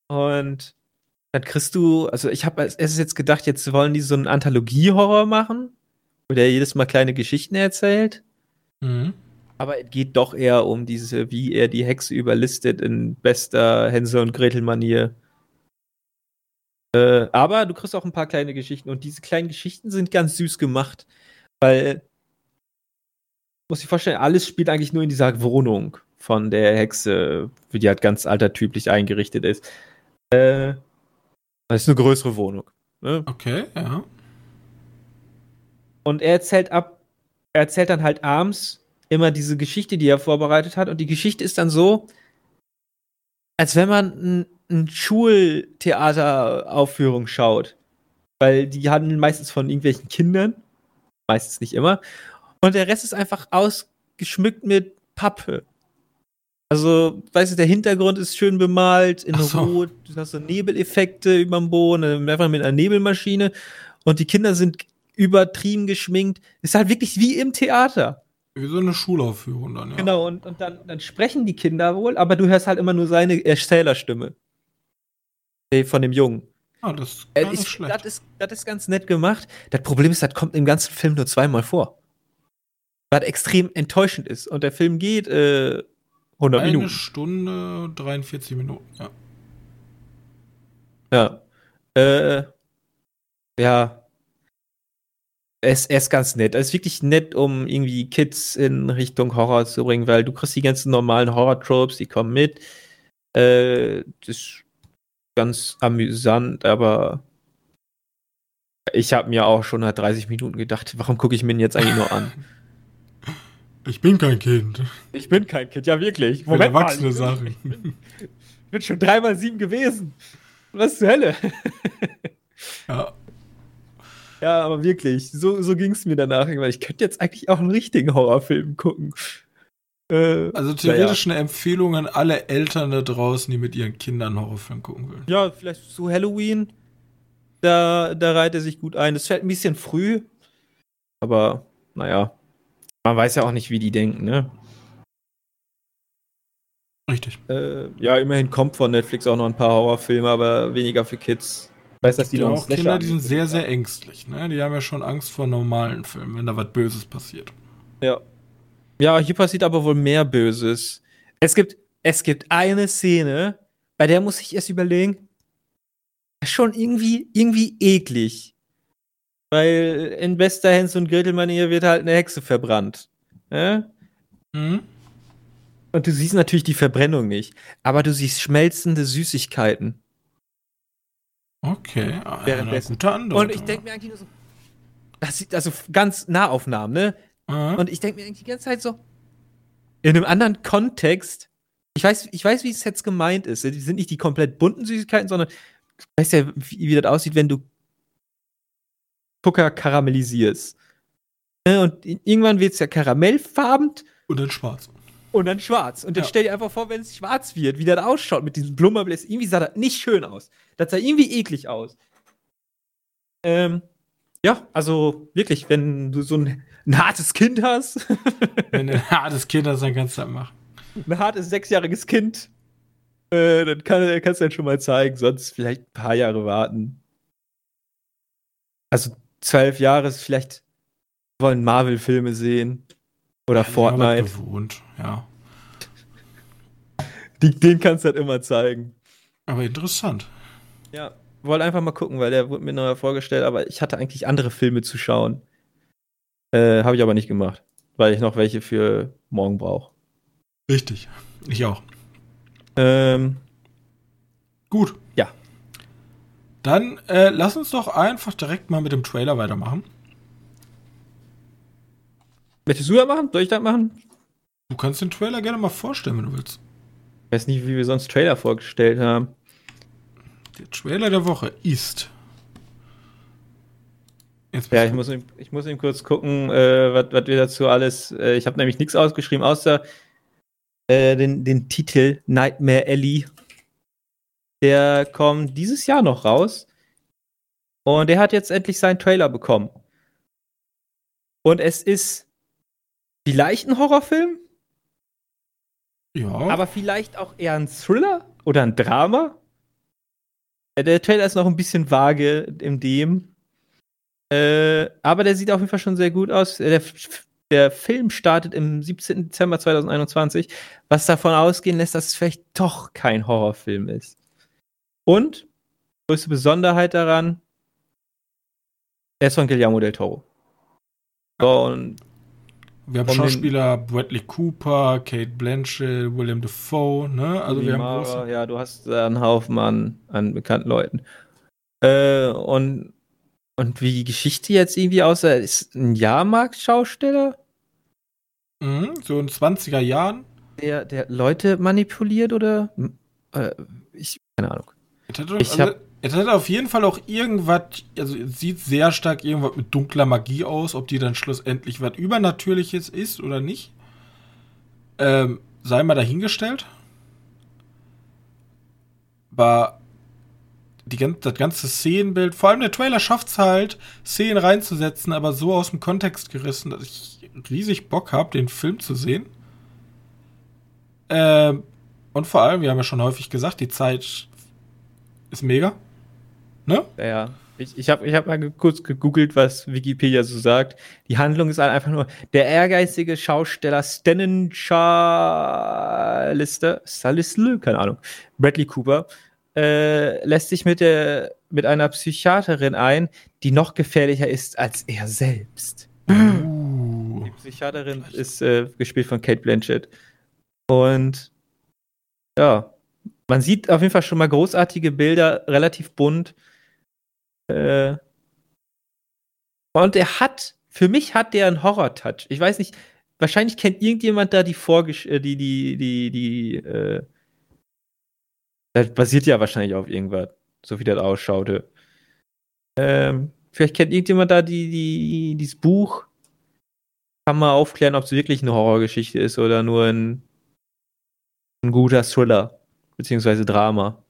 Und dann kriegst du, also ich habe es ist jetzt gedacht, jetzt wollen die so einen Anthologie-Horror machen, wo der jedes Mal kleine Geschichten erzählt. Mhm. Aber es geht doch eher um diese, wie er die Hexe überlistet in bester Hänsel und Gretel-Manier. Äh, aber du kriegst auch ein paar kleine Geschichten und diese kleinen Geschichten sind ganz süß gemacht, weil muss ich vorstellen, alles spielt eigentlich nur in dieser Wohnung von der Hexe, wie die halt ganz altertümlich eingerichtet ist. Äh, das ist eine größere Wohnung. Ne? Okay, ja. Und er erzählt ab, er erzählt dann halt abends immer diese Geschichte, die er vorbereitet hat. Und die Geschichte ist dann so, als wenn man eine Schultheateraufführung schaut. Weil die handeln meistens von irgendwelchen Kindern. Meistens nicht immer. Und der Rest ist einfach ausgeschmückt mit Pappe. Also, weißt du, der Hintergrund ist schön bemalt in so. Rot, du hast so Nebeleffekte überm Boden, einfach mit einer Nebelmaschine und die Kinder sind übertrieben geschminkt. Ist halt wirklich wie im Theater. Wie so eine Schulaufführung dann, ja. Genau, und, und dann, dann sprechen die Kinder wohl, aber du hörst halt immer nur seine Erzählerstimme. Äh, Von dem Jungen. Ah, das ist Äh, ich, schlecht. das, ist, das ist ganz nett gemacht. Das Problem ist, das kommt im ganzen Film nur zweimal vor. Was extrem enttäuschend ist. Und der Film geht äh, 100 Eine Minuten. Stunde 43 Minuten, ja. Ja. Äh, ja. Er ist, er ist ganz nett. Er ist wirklich nett, um irgendwie Kids in Richtung Horror zu bringen, weil du kriegst die ganzen normalen Horror-Tropes, die kommen mit. Äh, das ist ganz amüsant, aber ich habe mir auch schon nach 30 Minuten gedacht, warum gucke ich mir ihn jetzt eigentlich nur an? <laughs> Ich bin kein Kind. Ich bin kein Kind, ja wirklich. Ich will erwachsene ich bin- Sachen. Ich bin schon dreimal sieben gewesen. Was zur Hölle? Ja. Ja, aber wirklich, so, so ging es mir danach. Weil ich könnte jetzt eigentlich auch einen richtigen Horrorfilm gucken. Äh, Also theoretisch eine Empfehlung an alle Eltern da draußen, die mit ihren Kindern Horrorfilm gucken wollen. ja, vielleicht zu Halloween. Da, da reiht er sich gut ein. Das fällt ein bisschen früh. Aber, naja. Man weiß ja auch nicht, wie die denken, ne? Richtig. Äh, ja, immerhin kommt von Netflix auch noch ein paar Horrorfilme, aber weniger für Kids. Ich weiß, dass die Die noch auch Kinder, die sind sehr, sehr ängstlich. Ne? Die haben ja schon Angst vor normalen Filmen, wenn da was Böses passiert. Ja. Ja, hier passiert aber wohl mehr Böses. Es gibt, es gibt eine Szene, bei der muss ich erst überlegen, schon irgendwie, irgendwie eklig. Weil in bester Hens- und Gretel-Manier wird halt eine Hexe verbrannt. Ja? Mhm. Und du siehst natürlich die Verbrennung nicht. Aber du siehst schmelzende Süßigkeiten. Okay, ah, eine Währenddessen. gute Andeutung. Und ich denke mir eigentlich nur so, das sieht also ganz Nahaufnahmen, ne? Ah, Und ich denke mir eigentlich die ganze Zeit so, in einem anderen Kontext, ich weiß, ich weiß, wie es jetzt gemeint ist. Die sind nicht die komplett bunten Süßigkeiten, sondern du weißt ja, wie, wie das aussieht, wenn du Zucker karamellisierst. Ne, Und irgendwann wird es ja karamellfarben und dann schwarz. und dann schwarz. Und jetzt Ja. stell dir einfach vor, wenn es schwarz wird, wie das ausschaut mit diesem Blummerbläs. Irgendwie sah das nicht schön aus. Das sah irgendwie eklig aus. Ähm, ja, also wirklich, wenn du so ein, ein hartes Kind hast, <laughs> Wenn du ein hartes Kind hast, dann kannst du das machen. ein hartes sechsjähriges Kind, äh, dann kann, kannst du das schon mal zeigen, sonst vielleicht ein paar Jahre warten. Also zwölf Jahre ist vielleicht wollen Marvel-Filme sehen oder Ja, Fortnite. Gewohnt, ja. Die, den kannst du halt immer zeigen. Aber interessant. Ja, wollte einfach mal gucken, weil der wurde mir neu vorgestellt, aber ich hatte eigentlich andere Filme zu schauen. Äh, habe ich aber nicht gemacht, weil ich noch welche für morgen brauche. Richtig. Ich auch. Ähm, Gut. Ja. Dann äh, lass uns doch einfach direkt mal mit dem Trailer weitermachen. möchtest du das machen? Soll ich das machen? Du kannst den Trailer gerne mal vorstellen, wenn du willst. Ich weiß nicht, wie wir sonst Trailer vorgestellt haben. Der Trailer der Woche ist. Ja, ich muss, ihm- ich muss ihm kurz gucken, äh, was was wir dazu alles. Äh, ich habe nämlich nichts ausgeschrieben, außer äh, den, den Titel Nightmare Alley. Der kommt dieses Jahr noch raus. Und der hat jetzt endlich seinen Trailer bekommen. Und es ist vielleicht ein Horrorfilm, ja, aber vielleicht auch eher ein Thriller oder ein Drama. Äh, Der Trailer ist noch ein bisschen vage in dem. Äh, aber der sieht auf jeden Fall schon sehr gut aus. Der, der Film startet im 17. Dezember 2021, was davon ausgehen lässt, dass es vielleicht doch kein Horrorfilm ist. Und, größte Besonderheit daran, er ist von Guillermo del Toro. So, und wir haben Schauspieler Bradley Cooper, Kate Blanchett, William Dafoe, ne? Also wir haben große. ja, du hast einen Haufen an, an bekannten Leuten. Äh, und, und wie die Geschichte jetzt irgendwie aussah, ist ein Jahrmarkt-Schausteller, Mhm, so in 20er Jahren. der, der Leute manipuliert oder? Äh, ich, keine Ahnung. Es hat, doch- Ich also, hab- es hat auf jeden Fall auch irgendwas, also es sieht sehr stark irgendwas mit dunkler Magie aus, ob die dann schlussendlich was Übernatürliches ist oder nicht. Ähm, sei mal dahingestellt. Aber die, das ganze Szenenbild, vor allem der Trailer schafft es halt, Szenen reinzusetzen, aber so aus dem Kontext gerissen, dass ich riesig Bock habe, den Film zu sehen. Ähm, und vor allem, wir haben ja schon häufig gesagt, die Zeit ist mega. Ne? Ja, ich, ich habe ich hab mal kurz gegoogelt, was Wikipedia so sagt. Die Handlung ist halt einfach nur, der ehrgeizige Schausteller Stannon Charlister, keine Ahnung, Bradley Cooper, äh, lässt sich mit, der, mit einer Psychiaterin ein, die noch gefährlicher ist als er selbst. Uh. Die Psychiaterin ist äh, gespielt von Kate Blanchett. Und ja, man sieht auf jeden Fall schon mal großartige Bilder, relativ bunt. Äh, und er hat, für mich hat der einen Horror-Touch. Ich weiß nicht, wahrscheinlich kennt irgendjemand da die Vorgesch äh, die, die, die, die, äh, das basiert ja wahrscheinlich auf irgendwas, so wie das ausschaute. Ähm, vielleicht kennt irgendjemand da die, die, dieses Buch. Kann man aufklären, ob es wirklich eine Horrorgeschichte ist oder nur ein, ein guter Thriller, beziehungsweise Drama.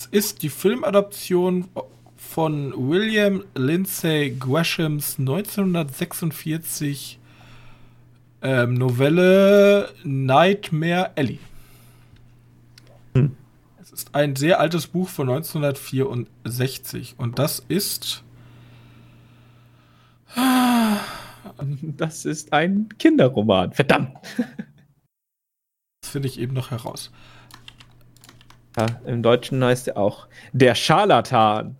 Es ist die Filmadaption von William Lindsay Greshams 1946 ähm, Novelle Nightmare Alley. Hm. Es ist ein sehr altes Buch von 1964 und das ist. <laughs> Das ist ein Kinderroman. Verdammt. <laughs> Das finde ich eben noch heraus. Ja, im Deutschen heißt er auch der Scharlatan.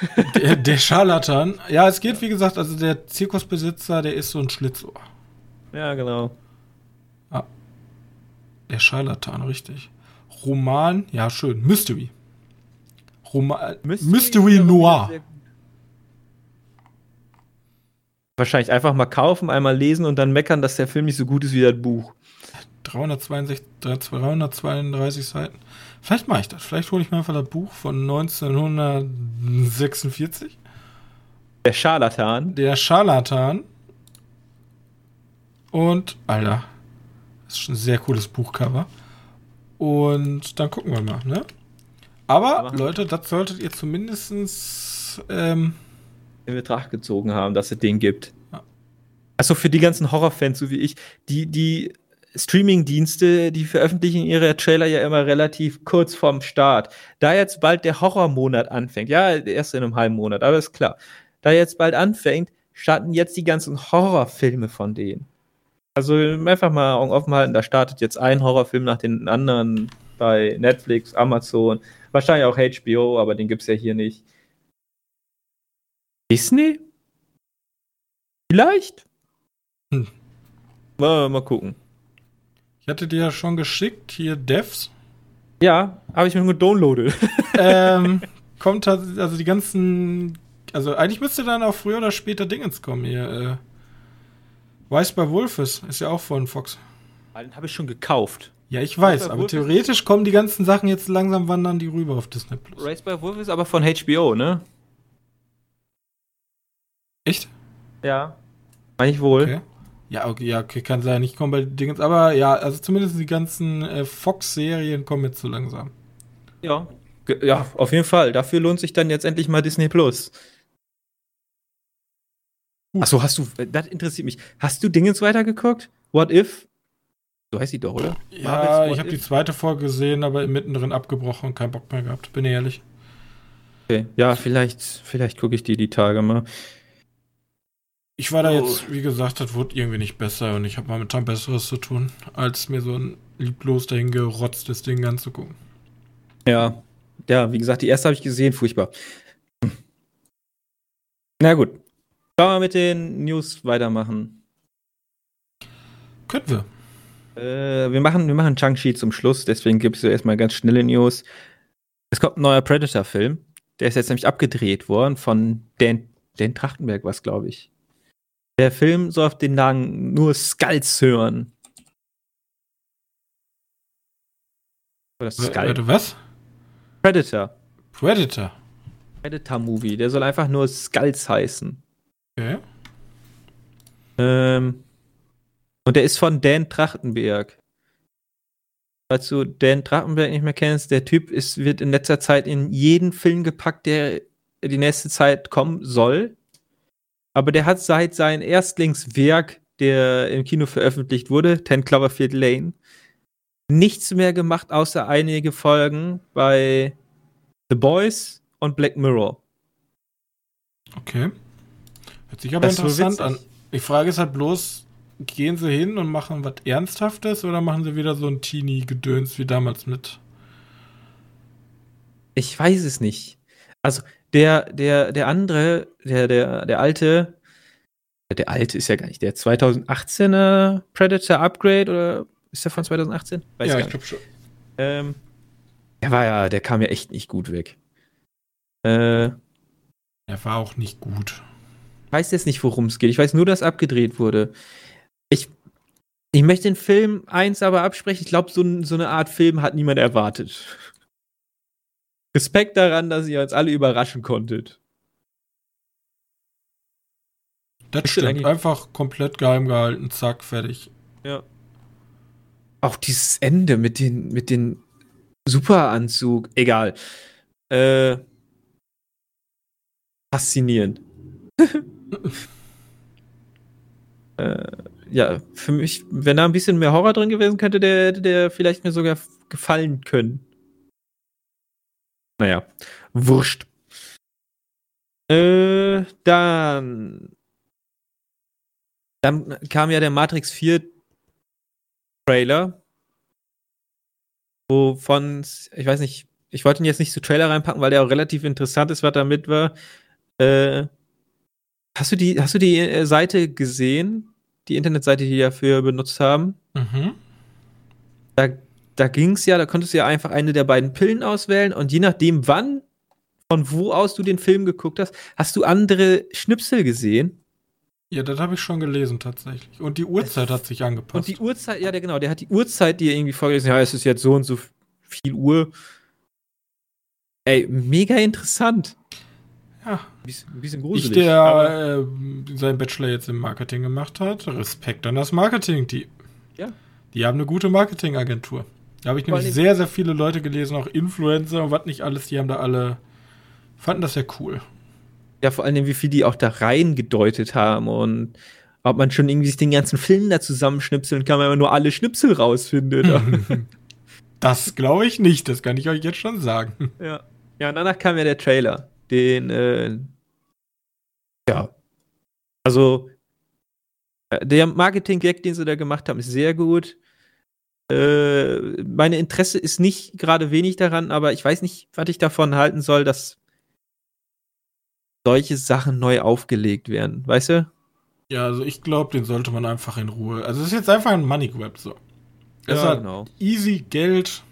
<laughs> Der, der Scharlatan. Ja, es geht, wie gesagt, also der Zirkusbesitzer, der ist so ein Schlitzohr. Ja, genau. Ah. Der Scharlatan, richtig. Roman, ja, schön. Mystery. Roman, Mystery, Mystery Noir. Wahrscheinlich einfach mal kaufen, einmal lesen und dann meckern, dass der Film nicht so gut ist wie das Buch. 362, 332 Seiten. Vielleicht mache ich das. Vielleicht hole ich mir einfach das Buch von 1946. Der Scharlatan. Der Scharlatan. Und, Alter, das ist schon ein sehr cooles Buchcover. Und dann gucken wir mal, ne? Aber, Aber Leute, das solltet ihr zumindest ähm, in Betracht gezogen haben, dass es den gibt. Ja. Also für die ganzen Horrorfans, so wie ich, die, die Streaming-Dienste, die veröffentlichen ihre Trailer ja immer relativ kurz vorm Start. Da jetzt bald der Horrormonat anfängt, ja, erst in einem halben Monat, aber ist klar. Da jetzt bald anfängt, starten jetzt die ganzen Horrorfilme von denen. Also einfach mal Augen offen halten, da startet jetzt ein Horrorfilm nach den anderen bei Netflix, Amazon, wahrscheinlich auch HBO, aber den gibt's ja hier nicht. Disney? Vielleicht? Hm. Mal, mal gucken. Ich hatte dir ja schon geschickt, hier Devs. Ja, habe ich mir nur gedownloadet. <laughs> ähm, kommt also die ganzen. Also eigentlich müsste dann auch früher oder später Dingens kommen hier. Äh, Weiß bei Wolfes ist ja auch von Fox. Den habe ich schon gekauft. Ja, ich weiß, aber theoretisch kommen die ganzen Sachen jetzt langsam wandern die rüber auf Disney Plus. Race by Wolf ist aber von HBO, ne? Echt? Ja. Meine ich wohl. Okay. Ja, okay, ja, okay, kann sein. Ich komme bei Dingens, aber ja, also zumindest die ganzen äh, Fox-Serien kommen jetzt so langsam. Ja. Ja, auf jeden Fall. Dafür lohnt sich dann jetzt endlich mal Disney Plus. Achso, hast du, das interessiert mich. Hast du Dingens weitergeguckt? What if? So heißt die doch, oder? Ja, ich habe die zweite Folge gesehen, aber mittendrin abgebrochen und keinen Bock mehr gehabt, bin ehrlich. Okay, ja, vielleicht, vielleicht gucke ich die die Tage mal. Ich war da oh. jetzt, wie gesagt, das wurde irgendwie nicht besser und ich habe momentan Besseres zu tun, als mir so ein lieblos dahin gerotztes Ding anzugucken. Ja, ja, wie gesagt, die erste habe ich gesehen, furchtbar. Na gut. Sollen wir mit den News weitermachen? Können wir. Äh, wir machen, wir machen Chang-Chi zum Schluss, deswegen gibt es so erstmal ganz schnelle News. Es kommt ein neuer Predator-Film. Der ist jetzt nämlich abgedreht worden von Dan, Dan Trachtenberg, was glaube ich. Der Film soll auf den Namen nur Skulls hören. Oder Skull. Was? Predator. Predator. Predator-Movie. Der soll einfach nur Skulls heißen. Okay. Ähm, Und der ist von Dan Trachtenberg. Falls du Dan Trachtenberg nicht mehr kennst, der Typ ist, wird in letzter Zeit in jeden Film gepackt, der die nächste Zeit kommen soll. Aber der hat seit sein Erstlingswerk, der im Kino veröffentlicht wurde, 10 Cloverfield Lane, nichts mehr gemacht, außer einige Folgen bei The Boys und Black Mirror. Okay. Hört sich aber Das interessant an. Die Frage ist halt bloß, gehen sie hin und machen was Ernsthaftes oder machen sie wieder so ein Teenie-Gedöns wie damals mit? Ich weiß es nicht. Also, der, der, der andere, der, der, der alte, der alte ist ja gar nicht, der 2018er Predator Upgrade oder ist der von 2018? Weiß ja, gar ich nicht. glaube schon. Ähm, der war ja, der kam ja echt nicht gut weg. Äh, Er war auch nicht gut. Weiß jetzt nicht, worum es geht. Ich weiß nur, dass abgedreht wurde. Ich, ich möchte den Film eins aber absprechen. Ich glaube, so, so eine Art Film hat niemand erwartet. Respekt daran, dass ihr uns alle überraschen konntet. Das stimmt. Einfach komplett geheim gehalten, zack, fertig. Ja. Auch dieses Ende mit den, mit den Superanzug, egal. Äh, faszinierend. <laughs> äh, ja, für mich, wenn da ein bisschen mehr Horror drin gewesen könnte, der hätte der vielleicht mir sogar gefallen können. Naja, wurscht. Äh, dann. Dann kam ja der Matrix 4 Trailer, wovon, ich weiß nicht, ich wollte ihn jetzt nicht zu Trailer reinpacken, weil der auch relativ interessant ist, was da mit war. Äh, hast du die, hast du die äh, Seite gesehen? Die Internetseite, die die dafür benutzt haben? Mhm. Da, da ging es ja, da konntest du ja einfach eine der beiden Pillen auswählen und je nachdem, wann, von wo aus du den Film geguckt hast, hast du andere Schnipsel gesehen. Ja, das habe ich schon gelesen tatsächlich. Und die Uhrzeit hat sich angepasst. Und die Uhrzeit, ja, der, genau, der hat die Uhrzeit dir irgendwie vorgelesen, ja, es ist jetzt so und so viel Uhr. Ey, mega interessant. Ja. Ein bisschen, ein bisschen Ich, gruselig. aber- der äh, seinen Bachelor jetzt im Marketing gemacht hat, Respekt an das Marketing-Team. Ja. Die haben eine gute Marketingagentur. Da habe ich nämlich sehr, sehr viele Leute gelesen, auch Influencer und was nicht alles, die haben da alle, fanden das sehr cool. ja, vor allem, wie viel die auch da reingedeutet haben und ob man schon irgendwie sich den ganzen Film da zusammenschnipseln kann, wenn man nur alle Schnipsel rausfindet. <laughs> Das glaube ich nicht, das kann ich euch jetzt schon sagen. Ja. Ja, und danach kam ja der Trailer. Den, äh, ja. Also, äh, der Marketing-Gag, den sie da gemacht haben, ist sehr gut. Äh, meine Interesse ist nicht gerade wenig daran, aber ich weiß nicht, was ich davon halten soll, dass solche Sachen neu aufgelegt werden. Weißt du? Ja, also ich glaube, den sollte man einfach in Ruhe. Also es ist jetzt einfach ein Money Grab so. Es hat genau. easy Geld.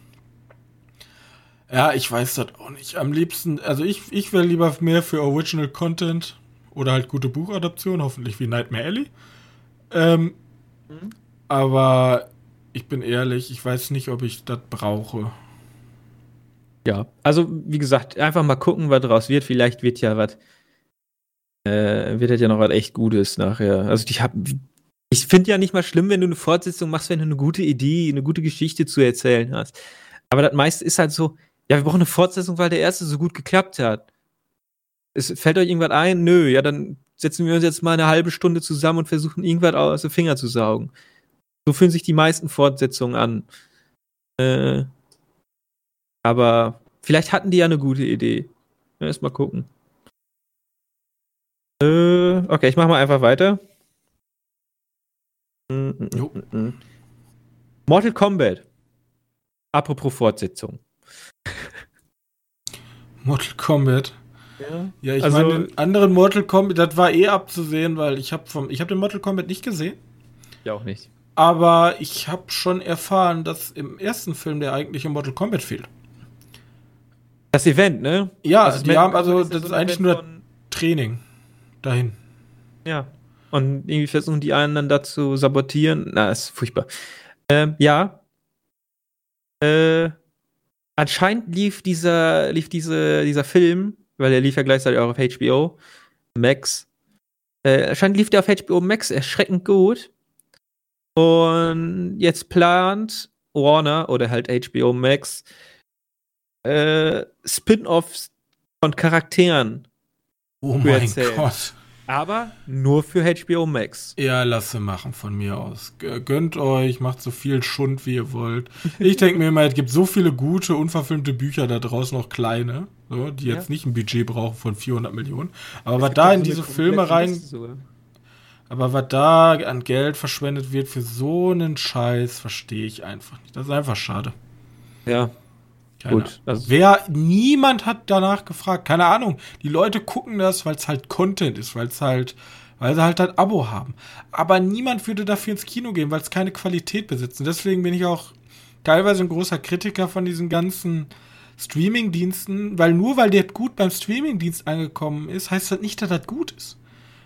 Ja, ich weiß das auch nicht. Am liebsten, also ich, ich wäre lieber mehr für Original Content oder halt gute Buchadaption, hoffentlich wie Nightmare Alley. Ähm, Mhm. Aber ich bin ehrlich, ich weiß nicht, ob ich das brauche. Ja, also wie gesagt, einfach mal gucken, was draus wird. Vielleicht wird ja was, äh, wird das ja noch was echt Gutes nachher. Also ich hab, ich finde ja nicht mal schlimm, wenn du eine Fortsetzung machst, wenn du eine gute Idee, eine gute Geschichte zu erzählen hast. Aber das meiste ist halt so, ja, wir brauchen eine Fortsetzung, weil der erste so gut geklappt hat. Es fällt euch irgendwas ein? Nö, ja, dann setzen wir uns jetzt mal eine halbe Stunde zusammen und versuchen irgendwas aus den Finger zu saugen. So fühlen sich die meisten Fortsetzungen an. Äh, aber vielleicht hatten die ja eine gute Idee. Ja, erst mal gucken. Äh, okay, ich mach mal einfach weiter. Mm, mm, mm. Mortal Kombat. Apropos Fortsetzung. Mortal Kombat. Ja. Ja, ich Also- meine, den anderen Mortal Kombat, das war eh abzusehen, weil ich habe vom, ich habe den Mortal Kombat nicht gesehen. Ja, auch nicht. Aber ich habe schon erfahren, dass im ersten Film der eigentliche Mortal Kombat fehlt. Das Event, ne? Ja, Also, die haben also, ja das so ist eigentlich Event nur Training dahin. Ja. Und irgendwie versuchen die einen dann dazu sabotieren. Na, ist furchtbar. Ähm, ja. Äh, anscheinend lief dieser, lief diese, dieser Film, weil der lief ja gleichzeitig auch auf HBO Max. Äh, anscheinend lief der auf HBO Max erschreckend gut. Und jetzt plant Warner oder halt HBO Max äh, Spin-offs von Charakteren. Oh mein erzählen. Gott. Aber nur für HBO Max. Ja, lasse machen von mir aus. Gönnt euch, macht so viel Schund, wie ihr wollt. Ich denke mir immer, es gibt so viele gute, unverfilmte Bücher da draußen, auch kleine, so, die jetzt ja. nicht ein Budget brauchen von 400 Millionen. Aber es was da in so diese Filme rein. Aber was da an Geld verschwendet wird für so einen Scheiß, verstehe ich einfach nicht. Das ist einfach schade. Ja, keine Gut. Also Wer, niemand hat danach gefragt. Keine Ahnung. Die Leute gucken das, weil es halt Content ist, weil es halt, weil sie halt ein Abo haben. Aber niemand würde dafür ins Kino gehen, weil es keine Qualität besitzt. Und deswegen bin ich auch teilweise ein großer Kritiker von diesen ganzen Streaming-Diensten, weil nur weil der gut beim Streaming-Dienst angekommen ist, heißt das nicht, dass das gut ist.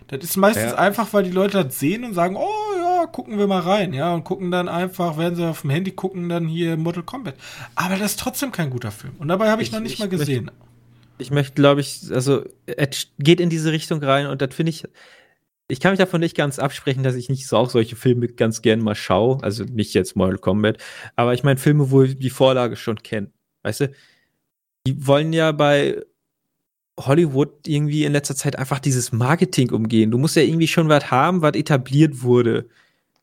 Das ist meistens ja. einfach, weil die Leute das sehen und sagen, oh ja, gucken wir mal rein, ja, und gucken dann einfach, werden sie auf dem Handy gucken, dann hier Mortal Kombat. Aber das ist trotzdem kein guter Film. Und dabei habe ich, ich, noch nicht ich mal gesehen. Möchte, ich möchte, glaube ich, also es geht in diese Richtung rein und das finde ich, ich kann mich davon nicht ganz absprechen, dass ich nicht so auch solche Filme ganz gern mal schaue. Also nicht jetzt Mortal Kombat, aber ich meine Filme, wo ich die Vorlage schon kenne. Weißt du, die wollen ja bei Hollywood irgendwie in letzter Zeit einfach dieses Marketing umgehen. Du musst ja irgendwie schon was haben, was etabliert wurde.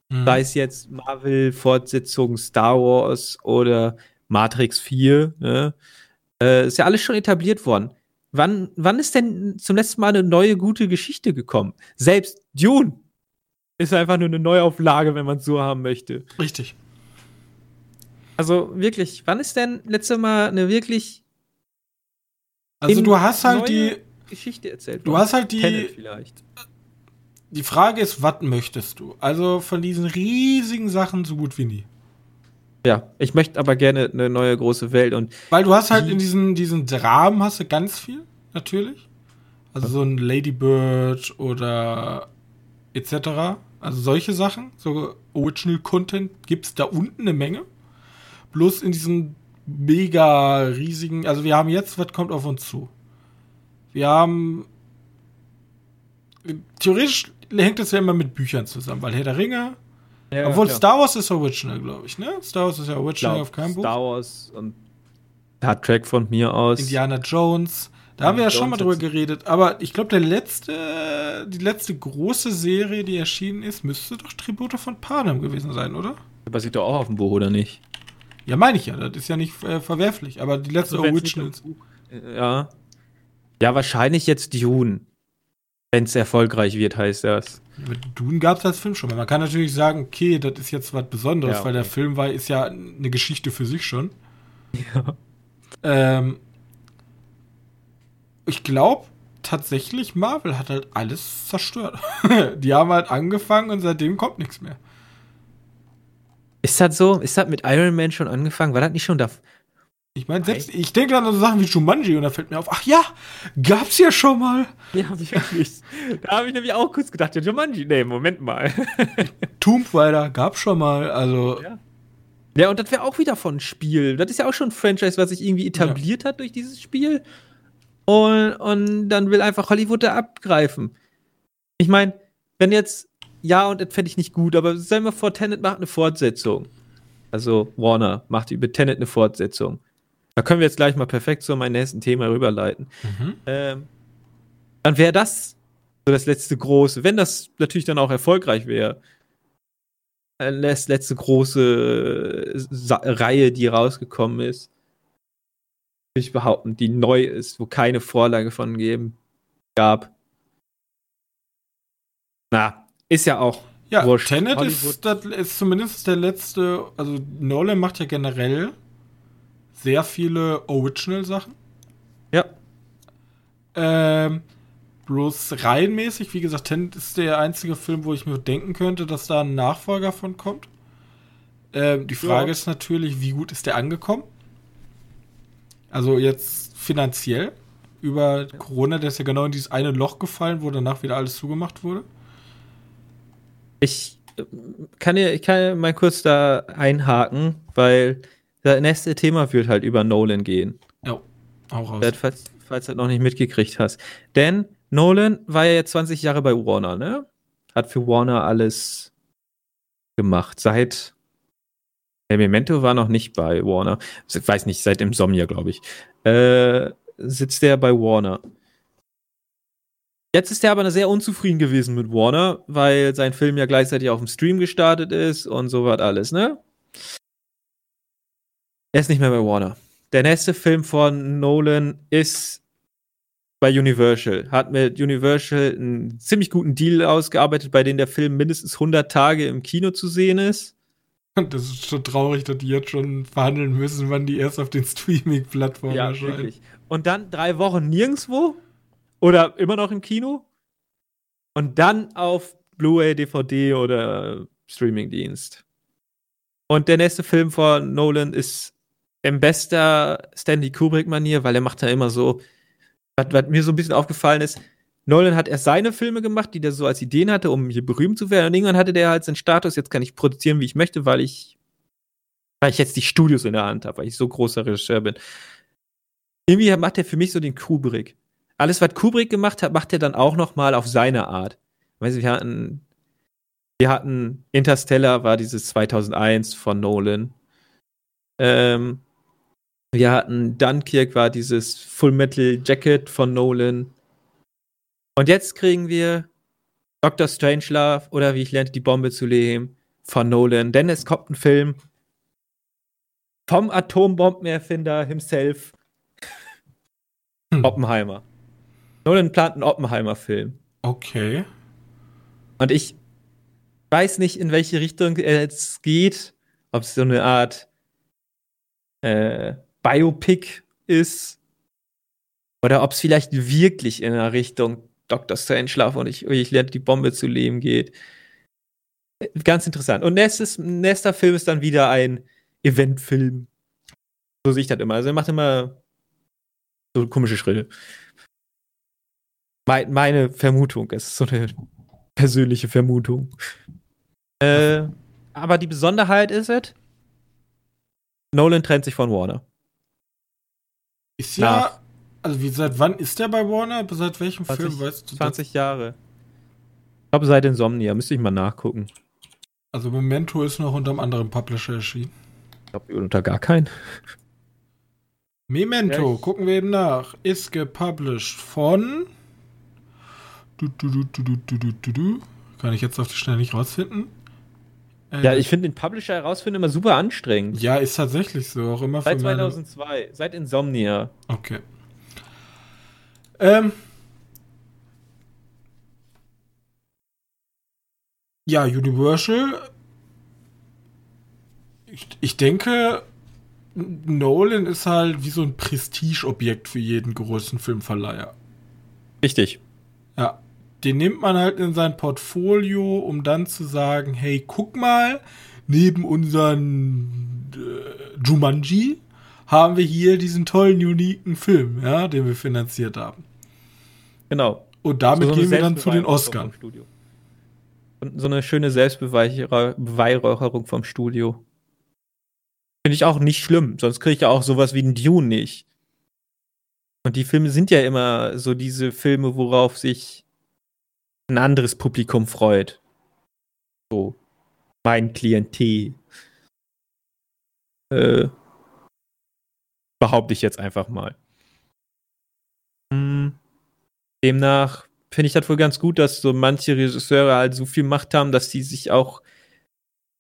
Mhm. Sei es jetzt Marvel-Fortsetzung, Star Wars oder Matrix 4. Ne? Äh, ist ja alles schon etabliert worden. Wann, wann ist denn zum letzten Mal eine neue gute Geschichte gekommen? Selbst Dune ist einfach nur eine Neuauflage, wenn man es so haben möchte. Richtig. Also wirklich, wann ist denn letzte Mal eine wirklich also du hast halt die Geschichte erzählt. Du hast halt die Die Frage ist, was möchtest du? Also von diesen riesigen Sachen so gut wie nie. Ja, ich möchte aber gerne eine neue große Welt und weil du hast halt in diesen diesen Dramen hast du ganz viel natürlich. Also so ein Ladybird oder etc. Also solche Sachen, so Original Content gibt's da unten eine Menge. Bloß in diesen mega riesigen. Also wir haben jetzt, was kommt auf uns zu? Wir haben theoretisch hängt das ja immer mit Büchern zusammen, weil Herr der Ringe. Ja, obwohl klar. Star Wars ist Original, glaube ich, ne? Star Wars ist ja Original auf keinem Buch. Star Wars und hat Track von mir aus. Indiana Jones. Da haben wir ja schon mal drüber geredet, aber ich glaube, der letzte, die letzte große Serie, die erschienen ist, müsste doch Tribute von Panem gewesen sein, oder? Basiert doch auch auf dem Buch, oder nicht? Ja, meine ich ja. Das ist ja nicht äh, verwerflich. Aber die letzte also, Originals. Ja. Ja, wahrscheinlich jetzt Dune. Wenn es erfolgreich wird, heißt das. Mit Dune gab es als Film schon. Man kann natürlich sagen, okay, das ist jetzt was Besonderes, ja, okay. weil der Film war, ist ja eine Geschichte für sich schon. Ja. Ähm, ich glaube tatsächlich, Marvel hat halt alles zerstört. <laughs> die haben halt angefangen und seitdem kommt nichts mehr. Ist das so? Ist das mit Iron Man schon angefangen? War das nicht schon da? Ich meine, selbst, ich denke an so Sachen wie Jumanji und da fällt mir auf, ach ja, gab's ja schon mal. Ja, wirklich. da habe ich nämlich auch kurz gedacht, ja, Jumanji, nee, Moment mal. <laughs> Tomb Raider gab's schon mal, also. Ja, ja und das wäre auch wieder von Spiel. Das ist ja auch schon ein Franchise, was sich irgendwie etabliert ja. hat durch dieses Spiel. Und, und dann will einfach Hollywood da abgreifen. Ich meine, wenn jetzt ja, und das fände ich nicht gut, aber stell mal vor, Tenet macht eine Fortsetzung. Also Warner macht über Tenet eine Fortsetzung. Da können wir jetzt gleich mal perfekt zu meinem nächsten Thema rüberleiten. Mhm. Ähm, dann wäre das so das letzte große, wenn das natürlich dann auch erfolgreich wäre. Äh, das letzte große Sa Reihe, die rausgekommen ist. Würde ich behaupten, die neu ist, wo keine Vorlage von geben gab. Na, ist ja auch ja, wurscht. Tenet ist, das ist zumindest der letzte, also Nolan macht ja generell sehr viele Original-Sachen. Ja. Ähm, bloß reihenmäßig, wie gesagt, Tenet ist der einzige Film, wo ich mir denken könnte, dass da ein Nachfolger von kommt. Ähm, die Frage ja. ist natürlich, wie gut ist der angekommen? Also jetzt finanziell. Über Corona, der ist ja genau in dieses eine Loch gefallen, wo danach wieder alles zugemacht wurde. Ich kann ja, ich kann ja mal kurz da einhaken, weil das nächste Thema wird halt über Nolan gehen. Ja, auch raus. Falls, falls du das noch nicht mitgekriegt hast. Denn Nolan war ja jetzt 20 Jahre bei Warner, ne? Hat für Warner alles gemacht. Seit der Memento war noch nicht bei Warner. Ich weiß nicht, seit Insomnia, glaube ich. Äh, sitzt der bei Warner. Jetzt ist er aber sehr unzufrieden gewesen mit Warner, weil sein Film ja gleichzeitig auf dem Stream gestartet ist und so was alles, ne? Er ist nicht mehr bei Warner. Der nächste Film von Nolan ist bei Universal. Hat mit Universal einen ziemlich guten Deal ausgearbeitet, bei dem der Film mindestens 100 Tage im Kino zu sehen ist. Das ist schon traurig, dass die jetzt schon verhandeln müssen, wann die erst auf den Streaming-Plattformen ja, erscheinen. Wirklich. Und dann drei Wochen nirgendwo oder immer noch im Kino und dann auf Blu-ray, DVD oder Streamingdienst. Und der nächste Film von Nolan ist im bester Stanley Kubrick-Manier, weil er macht da immer so, was, was mir so ein bisschen aufgefallen ist, Nolan hat erst seine Filme gemacht, die der so als Ideen hatte, um hier berühmt zu werden. Und irgendwann hatte der halt seinen Status, jetzt kann ich produzieren, wie ich möchte, weil ich, weil ich jetzt die Studios in der Hand habe, weil ich so großer Regisseur bin. Irgendwie macht er für mich so den Kubrick. Alles, was Kubrick gemacht hat, macht er dann auch noch mal auf seine Art. Weißt du, wir hatten, wir hatten Interstellar, war dieses 2001 von Nolan. Ähm, wir hatten Dunkirk, war dieses Full Metal Jacket von Nolan. Und jetzt kriegen wir Dr. Strangelove oder wie ich lernte, die Bombe zu leben von Nolan. Denn es kommt ein Film vom Atombombenerfinder himself, hm. Oppenheimer. Nolan plant einen Oppenheimer-Film. Okay. Und ich weiß nicht, in welche Richtung es geht. Ob es so eine Art äh, Biopic ist. Oder ob es vielleicht wirklich in einer Richtung Dr. Strangelove und ich, ich lerne die Bombe zu leben geht. Ganz interessant. Und nächstes, nächster Film ist dann wieder ein Eventfilm. So sehe ich das immer. Also er macht immer so komische Schritte. Mein, meine Vermutung, es ist so eine persönliche Vermutung. Äh, aber die Besonderheit ist es, Nolan trennt sich von Warner. Ist ja, Nach also wie seit wann ist der bei Warner? Seit welchem 20, Film weißt du? 20 das? Jahre. Ich glaube seit Insomnia, müsste ich mal nachgucken. Also Memento ist noch unter einem anderen Publisher erschienen. Ich glaube unter gar keinen. Memento, ja, gucken wir eben nach. Ist gepublished von. Du, du, du. Kann ich jetzt auf die Schnelle nicht rausfinden. Äh, ja, ich finde den Publisher herausfinden immer super anstrengend. Ja, ist tatsächlich so. Auch immer Seit 2002, seit Insomnia. Okay. Ähm, ja, Universal. Ich, ich denke, Nolan ist halt wie so ein Prestigeobjekt für jeden großen Filmverleiher. Richtig. Ja. Den nimmt man halt in sein Portfolio, um dann zu sagen, hey, guck mal, neben unseren äh, Jumanji haben wir hier diesen tollen, uniken Film, ja, den wir finanziert haben. Genau. Und damit so, gehen wir dann zu den Oscars. Und so eine schöne Selbstbeweihräucherung vom Studio. Finde ich auch nicht schlimm, sonst kriege ich ja auch sowas wie ein Dune nicht. Und die Filme sind ja immer so diese Filme, worauf sich ein anderes Publikum freut. So, mein Klientel. Äh, behaupte ich jetzt einfach mal. Hm. Demnach finde ich das wohl ganz gut, dass so manche Regisseure halt so viel Macht haben, dass sie sich auch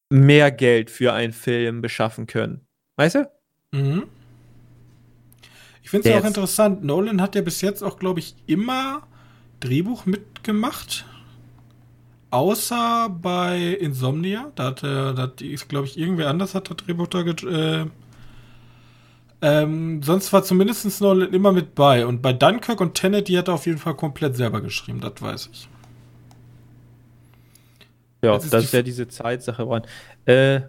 mehr Geld für einen Film beschaffen können. Weißt du? Mhm. Ich finde es auch interessant. Nolan hat ja bis jetzt auch, glaube ich, immer Drehbuch mitgemacht. Außer bei Insomnia. Da hat er, da ist, glaube ich, irgendwer anders hat das Drehbuch da äh, ähm, sonst war zumindest Nolan immer mit bei. Und bei Dunkirk und Tenet, die hat er auf jeden Fall komplett selber geschrieben, das weiß ich. Ja, das ist, das ist ja diese Zeitsache. Äh,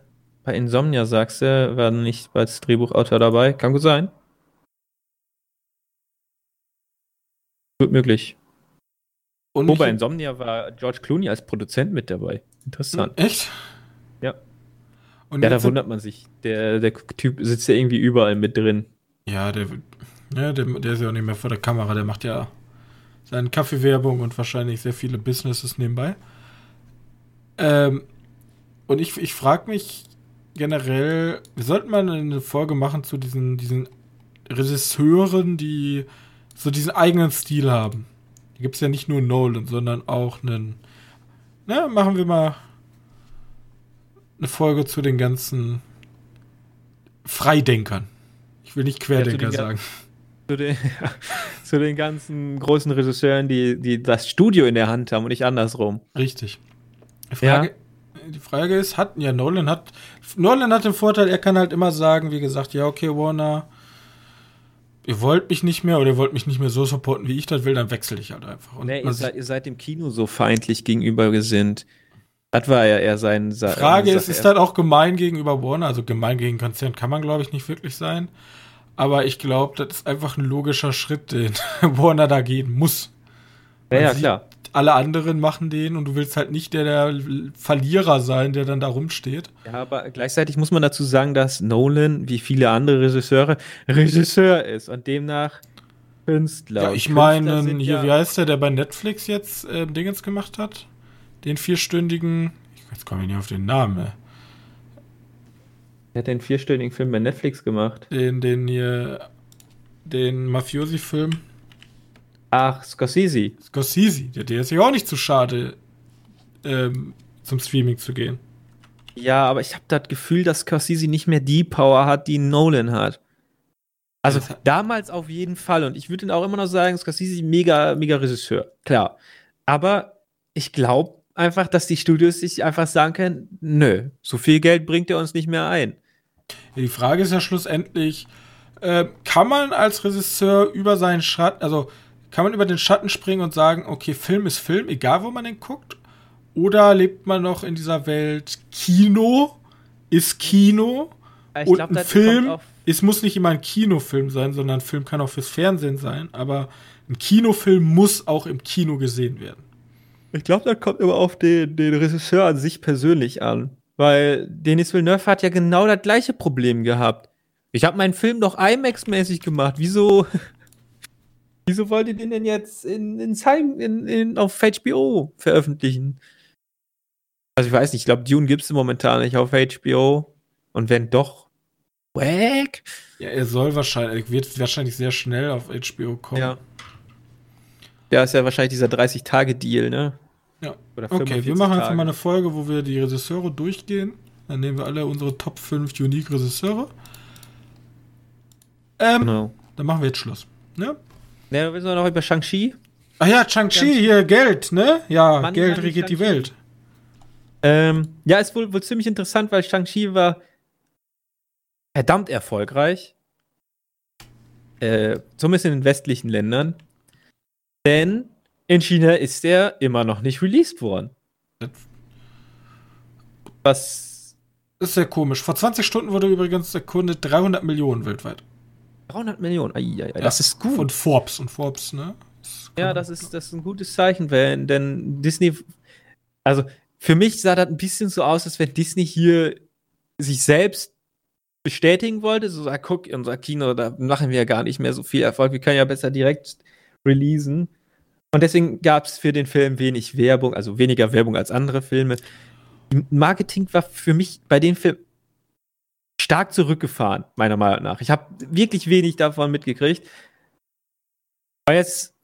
bei Insomnia sagst du, war nicht als Drehbuchautor dabei. Kann gut sein. Gut möglich. Und oh, bei Insomnia war George Clooney als Produzent mit dabei. Interessant. Echt? Ja. Und ja, da wundert man sich. Der, der Typ sitzt ja irgendwie überall mit drin. Ja, der, ja der, der ist ja auch nicht mehr vor der Kamera. Der macht ja seine Kaffeewerbung und wahrscheinlich sehr viele Businesses nebenbei. Ähm, und ich, ich frage mich generell, wir sollten mal eine Folge machen zu diesen, diesen Regisseuren, die so diesen eigenen Stil haben. Da gibt es ja nicht nur Nolan, sondern auch einen. Na, machen wir mal eine Folge zu den ganzen Freidenkern. Ich will nicht Querdenker ja, zu sagen. <laughs> Zu den, <laughs> zu den ganzen großen Regisseuren, die, die das Studio in der Hand haben und nicht andersrum. Richtig. Die Frage, ja. die Frage ist, hat ja Nolan hat Nolan hat den Vorteil, er kann halt immer sagen, wie gesagt, ja okay Warner, ihr wollt mich nicht mehr oder ihr wollt mich nicht mehr so supporten, wie ich das will, dann wechsle ich halt einfach. Und nee, ihr, seid, ihr seid dem Kino so feindlich gegenüber gesinnt. Das war ja eher sein. sein Frage ist, ist das auch gemein gegenüber Warner? Also gemein gegen Konzern kann man, glaube ich, nicht wirklich sein. Aber ich glaube, das ist einfach ein logischer Schritt, den <laughs> Warner da gehen muss. Ja, ja, klar. Alle anderen machen den und du willst halt nicht der, der Verlierer sein, der dann da rumsteht. Ja, aber gleichzeitig muss man dazu sagen, dass Nolan, wie viele andere Regisseure, Regisseur ist und demnach Künstler. Ja, ich meine, hier, ja wie heißt der, der bei Netflix jetzt äh, Dingens gemacht hat? Den vierstündigen, jetzt komme ich nicht auf den Namen, ey. Er hat den vierstündigen Film bei Netflix gemacht. Den, den hier, den Mafiosi-Film. Ach, Scorsese. Scorsese, der, der ist ja auch nicht zu schade, ähm, zum Streaming zu gehen. Ja, aber ich habe das Gefühl, dass Scorsese nicht mehr die Power hat, die Nolan hat. Also damals auf jeden Fall. Und ich würde auch immer noch sagen, Scorsese mega, mega Regisseur. Klar. Aber ich glaube einfach, dass die Studios sich einfach sagen können, nö, so viel Geld bringt er uns nicht mehr ein. Die Frage ist ja schlussendlich, äh, kann man als Regisseur über seinen Schatten, also kann man über den Schatten springen und sagen, okay, Film ist Film, egal wo man den guckt? Oder lebt man noch in dieser Welt Kino ist Kino ich und glaub, ein Film, es muss nicht immer ein Kinofilm sein, sondern ein Film kann auch fürs Fernsehen sein, aber ein Kinofilm muss auch im Kino gesehen werden. Ich glaube, das kommt immer auf den, den Regisseur an sich persönlich an. Weil Denis Villeneuve hat ja genau das gleiche Problem gehabt. Ich habe meinen Film doch IMAX-mäßig gemacht. Wieso, wieso wollt ihr den denn jetzt in, in, in, in, auf HBO veröffentlichen? Also ich weiß nicht, ich glaube, Dune gibt es momentan nicht auf HBO. Und wenn doch, wack. Ja, er soll wahrscheinlich, wird wahrscheinlich sehr schnell auf HBO kommen. Ja. Der ist ja wahrscheinlich dieser 30-Tage-Deal, ne? Ja. okay, wir machen Tage. einfach mal eine Folge, wo wir die Regisseure durchgehen. Dann nehmen wir alle unsere Top 5 Unique Regisseure. Ähm, genau. Dann machen wir jetzt Schluss. Ne? Ne, wir sind noch über Shang-Chi. Ach ja, Shang-Chi, hier Geld, ne? Ja, Money, Geld regiert die Welt. Ähm, ja, ist wohl, wohl ziemlich interessant, weil Shang-Chi war verdammt erfolgreich. Äh, zumindest in den westlichen Ländern. Denn in China ist er immer noch nicht released worden. Was. Das ist sehr komisch. Vor 20 Stunden wurde übrigens der Kunde 300 Millionen weltweit. 300 Millionen, ai, ai, ai. das ist gut. Von Forbes und Forbes, ne? Das ja, das ist, das ist ein gutes Zeichen, wenn, denn Disney, also für mich sah das ein bisschen so aus, als wenn Disney hier sich selbst bestätigen wollte, so sagt, guck, unser Kino, da machen wir ja gar nicht mehr so viel Erfolg, wir können ja besser direkt releasen. Und deswegen gab es für den Film wenig Werbung, also weniger Werbung als andere Filme. Marketing war für mich bei dem Film stark zurückgefahren, meiner Meinung nach. Ich habe wirklich wenig davon mitgekriegt. Aber jetzt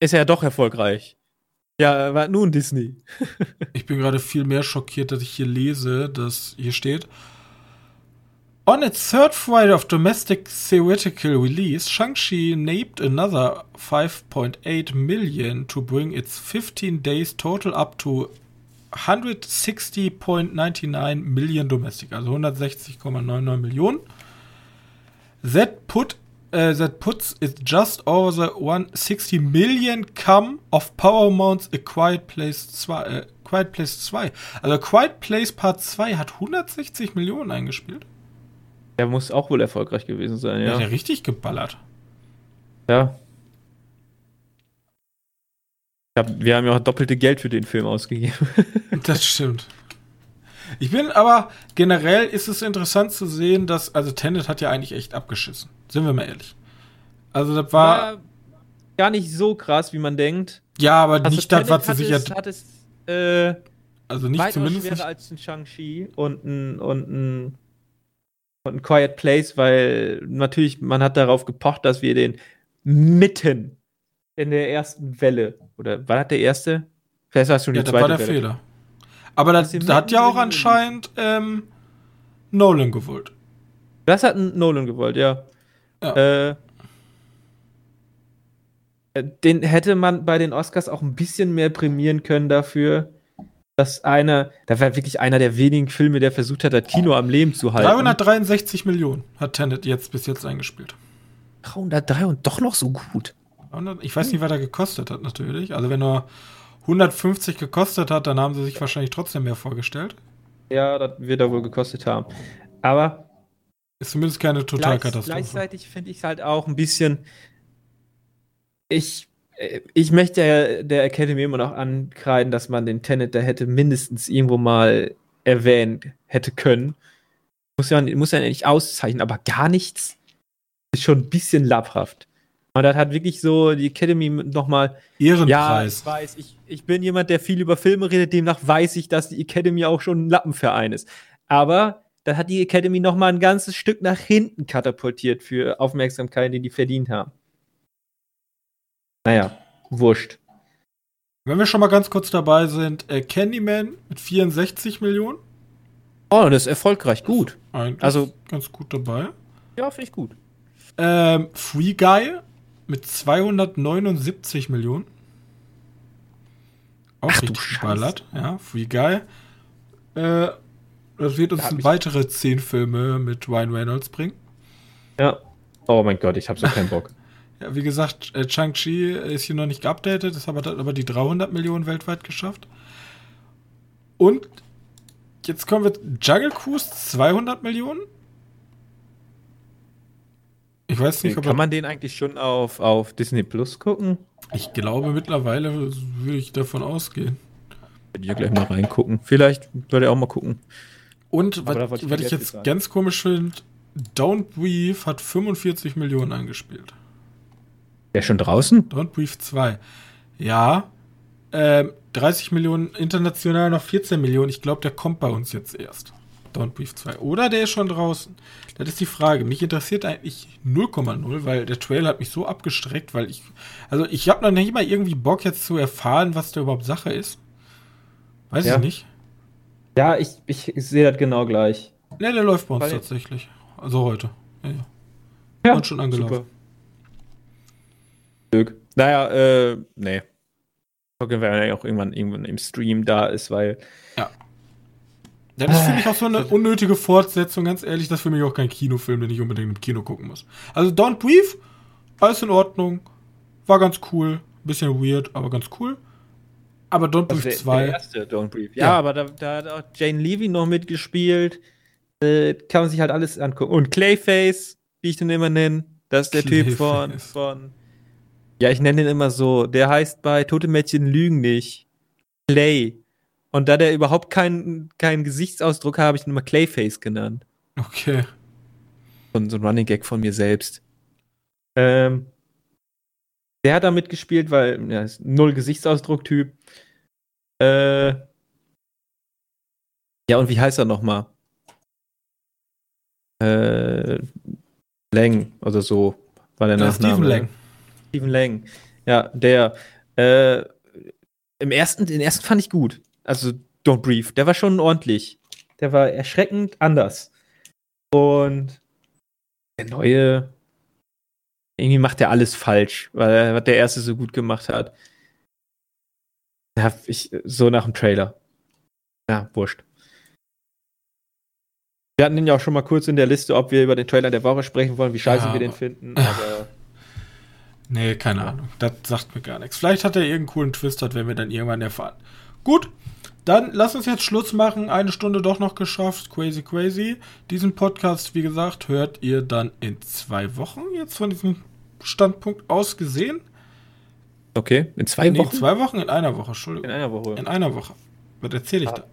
ist er ja doch erfolgreich. Ja, war nun Disney. <laughs> ich bin gerade viel mehr schockiert, dass ich hier lese, dass hier steht, On its third Friday of domestic theatrical release, Shang-Chi nabbed another 5.8 million to bring its 15 days total up to 160.99 million domestic, also 160,99 Millionen. That put uh, that puts it just over the 160 million come of Paramount's A Quiet Place 2. Äh, Quiet Place 2. Also Quiet Place Part 2 hat 160 Millionen eingespielt. Der muss auch wohl erfolgreich gewesen sein, ja. Hat er richtig geballert. Ja. Hab, wir haben ja auch doppelte Geld für den Film ausgegeben. <laughs> das stimmt. Ich bin aber generell ist es interessant zu sehen, dass, also Tenet hat ja eigentlich echt abgeschissen. Sind wir mal ehrlich. Also das war. war gar nicht so krass, wie man denkt. Ja, aber also nicht das, was sie sich hat. Es, äh, Also nicht zumindest. schwerer Nicht, als ein Shang-Chi und ein, und, ein, und ein Quiet Place, weil natürlich man hat darauf gepocht, dass wir den mitten in der ersten Welle, oder war das der erste? Vielleicht war es schon die ja, das zweite war der Welle. Fehler. Aber das, das hat ja auch anscheinend ähm, Nolan gewollt. Das hat Nolan gewollt, ja. Ja. Äh, äh, den hätte man bei den Oscars auch ein bisschen mehr prämieren können dafür, dass einer, da war wirklich einer der wenigen Filme, der versucht hat, das Kino am Leben zu halten. 363 Millionen hat Tenet jetzt bis jetzt eingespielt. 303 und doch noch so gut. 300 Ich weiß nicht, was er gekostet hat, natürlich. Also, wenn er 150 gekostet hat, dann haben sie sich wahrscheinlich trotzdem mehr vorgestellt. Ja, das wird er wohl gekostet haben. Aber Ist zumindest keine gleich, Totalkatastrophe. gleichzeitig finde ich es halt auch ein bisschen. Ich, äh, ich möchte ja der Academy immer noch ankreiden, dass man den Tenet da hätte mindestens irgendwo mal erwähnt hätte können. Muss ja, muss ja nicht auszeichnen, aber gar nichts ist schon ein bisschen lapphaft. Und das hat wirklich so die Academy nochmal ja, Ehrenpreis. ich weiß, ich, ich bin jemand, der viel über Filme redet, demnach weiß ich, dass die Academy auch schon ein Lappenverein ist. Aber da hat die Academy noch mal ein ganzes Stück nach hinten katapultiert für Aufmerksamkeit, die die verdient haben. Naja, wurscht. Wenn wir schon mal ganz kurz dabei sind, äh, Candyman mit 64 Millionen. Oh, das ist erfolgreich, gut. Eigentlich Also- ganz gut dabei. Ja, finde ich gut. Ähm, Free Guy mit 279 Millionen. Auch Ach richtig geballert. Ja, Free Guy. Äh, das wird uns Da weitere 10 Filme mit Ryan Reynolds bringen. Ja. Oh mein Gott, ich habe so keinen Bock. <laughs> Ja, wie gesagt, äh, Chang-Chi ist hier noch nicht geupdatet, ist aber, aber die 300 Millionen weltweit geschafft. Und jetzt kommen wir Jungle Cruise 200 Millionen. Ich weiß nicht, ob Kann man den eigentlich schon auf, auf Disney Plus gucken? ich glaube mittlerweile würde ich davon ausgehen. Würde ich ja gleich mal reingucken. Vielleicht würde er auch mal gucken. Und was, ich ich jetzt bezahlen. ganz komisch finde, Don't Breathe hat 45 Millionen eingespielt. Der schon draußen? Don't Breathe 2. Ja. Ähm, 30 Millionen international, noch 14 Millionen. Ich glaube, der kommt bei uns jetzt erst. Don't Breathe 2. Oder der ist schon draußen. Das ist die Frage. Mich interessiert eigentlich 0,0, weil der Trailer hat mich so abgestreckt, weil ich. Also, ich habe noch nicht mal irgendwie Bock, jetzt zu erfahren, was da überhaupt Sache ist. Weiß Ja. ich nicht. Ja, ich, ich, sehe das genau gleich. Ne, der läuft bei uns Weil- tatsächlich. Also heute. Ja, ja. Ja, Und schon angelaufen. Glück. Naja, äh, nee. Gucken wir ja auch irgendwann, irgendwann im Stream da ist, weil Das ist für mich auch so eine unnötige Fortsetzung, ganz ehrlich. Das ist für mich auch kein Kinofilm, den ich unbedingt im Kino gucken muss. Also Don't Breathe, alles in Ordnung. War ganz cool. Bisschen weird, aber ganz cool. Aber Don't Also Breathe der, 2. der erste Don't Breathe. Ja, Ja. aber da, da hat auch Jane Levy noch mitgespielt. Äh, kann man sich halt alles angucken. Und Clayface, wie ich den immer nenne, das ist der Typ von, Clayface. von. Ja, ich nenne den immer so. Der heißt bei Tote Mädchen Lügen nicht. Clay. Und da der überhaupt keinen keinen Gesichtsausdruck hat, habe ich ihn immer Clayface genannt. Okay. So, ein- so ein Running Gag von mir selbst. Ähm, der hat da mitgespielt, weil er ist null Gesichtsausdruck-Typ. Äh, ja, und wie heißt er nochmal? Äh, Lang oder so war der Nachname. Stephen Lang. Stephen Lang. Ja, der. Äh, Im ersten, den ersten fand ich gut. Also Don't Breathe. Der war schon ordentlich. Der war erschreckend anders. Und der neue. Irgendwie macht er alles falsch, weil er, was der erste so gut gemacht hat. Ja, ich, so nach dem Trailer. Ja, wurscht. Wir hatten den ja auch schon mal kurz in der Liste, ob wir über den Trailer der Woche sprechen wollen, wie scheiße Ja, wir den finden. <laughs> Aber Nee, keine Ahnung. Das sagt mir gar nichts. Vielleicht hat er irgendeinen coolen Twist, das werden wir dann irgendwann erfahren. Gut, dann lass uns jetzt Schluss machen. Eine Stunde doch noch geschafft. Crazy, crazy. Diesen Podcast, wie gesagt, hört ihr dann in zwei Wochen jetzt von diesem Standpunkt aus gesehen. okay, in zwei Nee, Wochen? zwei Wochen in einer Woche, Entschuldigung. In einer Woche. In einer Woche. Was erzähle ich Ah, da?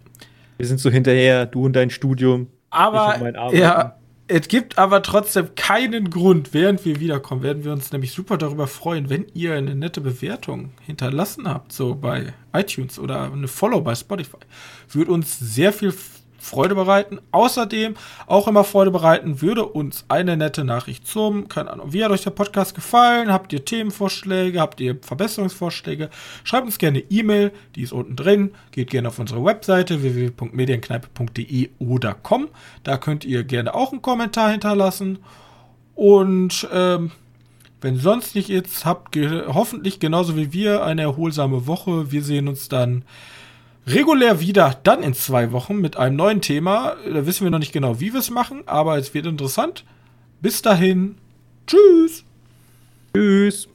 Wir sind so hinterher, du und dein Studium. Ich Aber, und mein Arbeiten. ja, Es gibt aber trotzdem keinen Grund, während wir wiederkommen, werden wir uns nämlich super darüber freuen, wenn ihr eine nette Bewertung hinterlassen habt, so bei iTunes oder eine Follow bei Spotify. Würde uns sehr viel Freude bereiten. Außerdem auch immer Freude bereiten würde uns eine nette Nachricht zum, keine Ahnung, wie hat euch der Podcast gefallen? Habt ihr Themenvorschläge? Habt ihr Verbesserungsvorschläge? Schreibt uns gerne E-Mail, die ist unten drin. Geht gerne auf unsere Webseite www.medienkneipe.de oder com. Da könnt ihr gerne auch einen Kommentar hinterlassen. Und ähm, wenn sonst nicht ist, habt hoffentlich genauso wie wir eine erholsame Woche. Wir sehen uns dann regulär wieder dann in zwei Wochen mit einem neuen Thema. Da wissen wir noch nicht genau, wie wir es machen, aber es wird interessant. Bis dahin. Tschüss. Tschüss.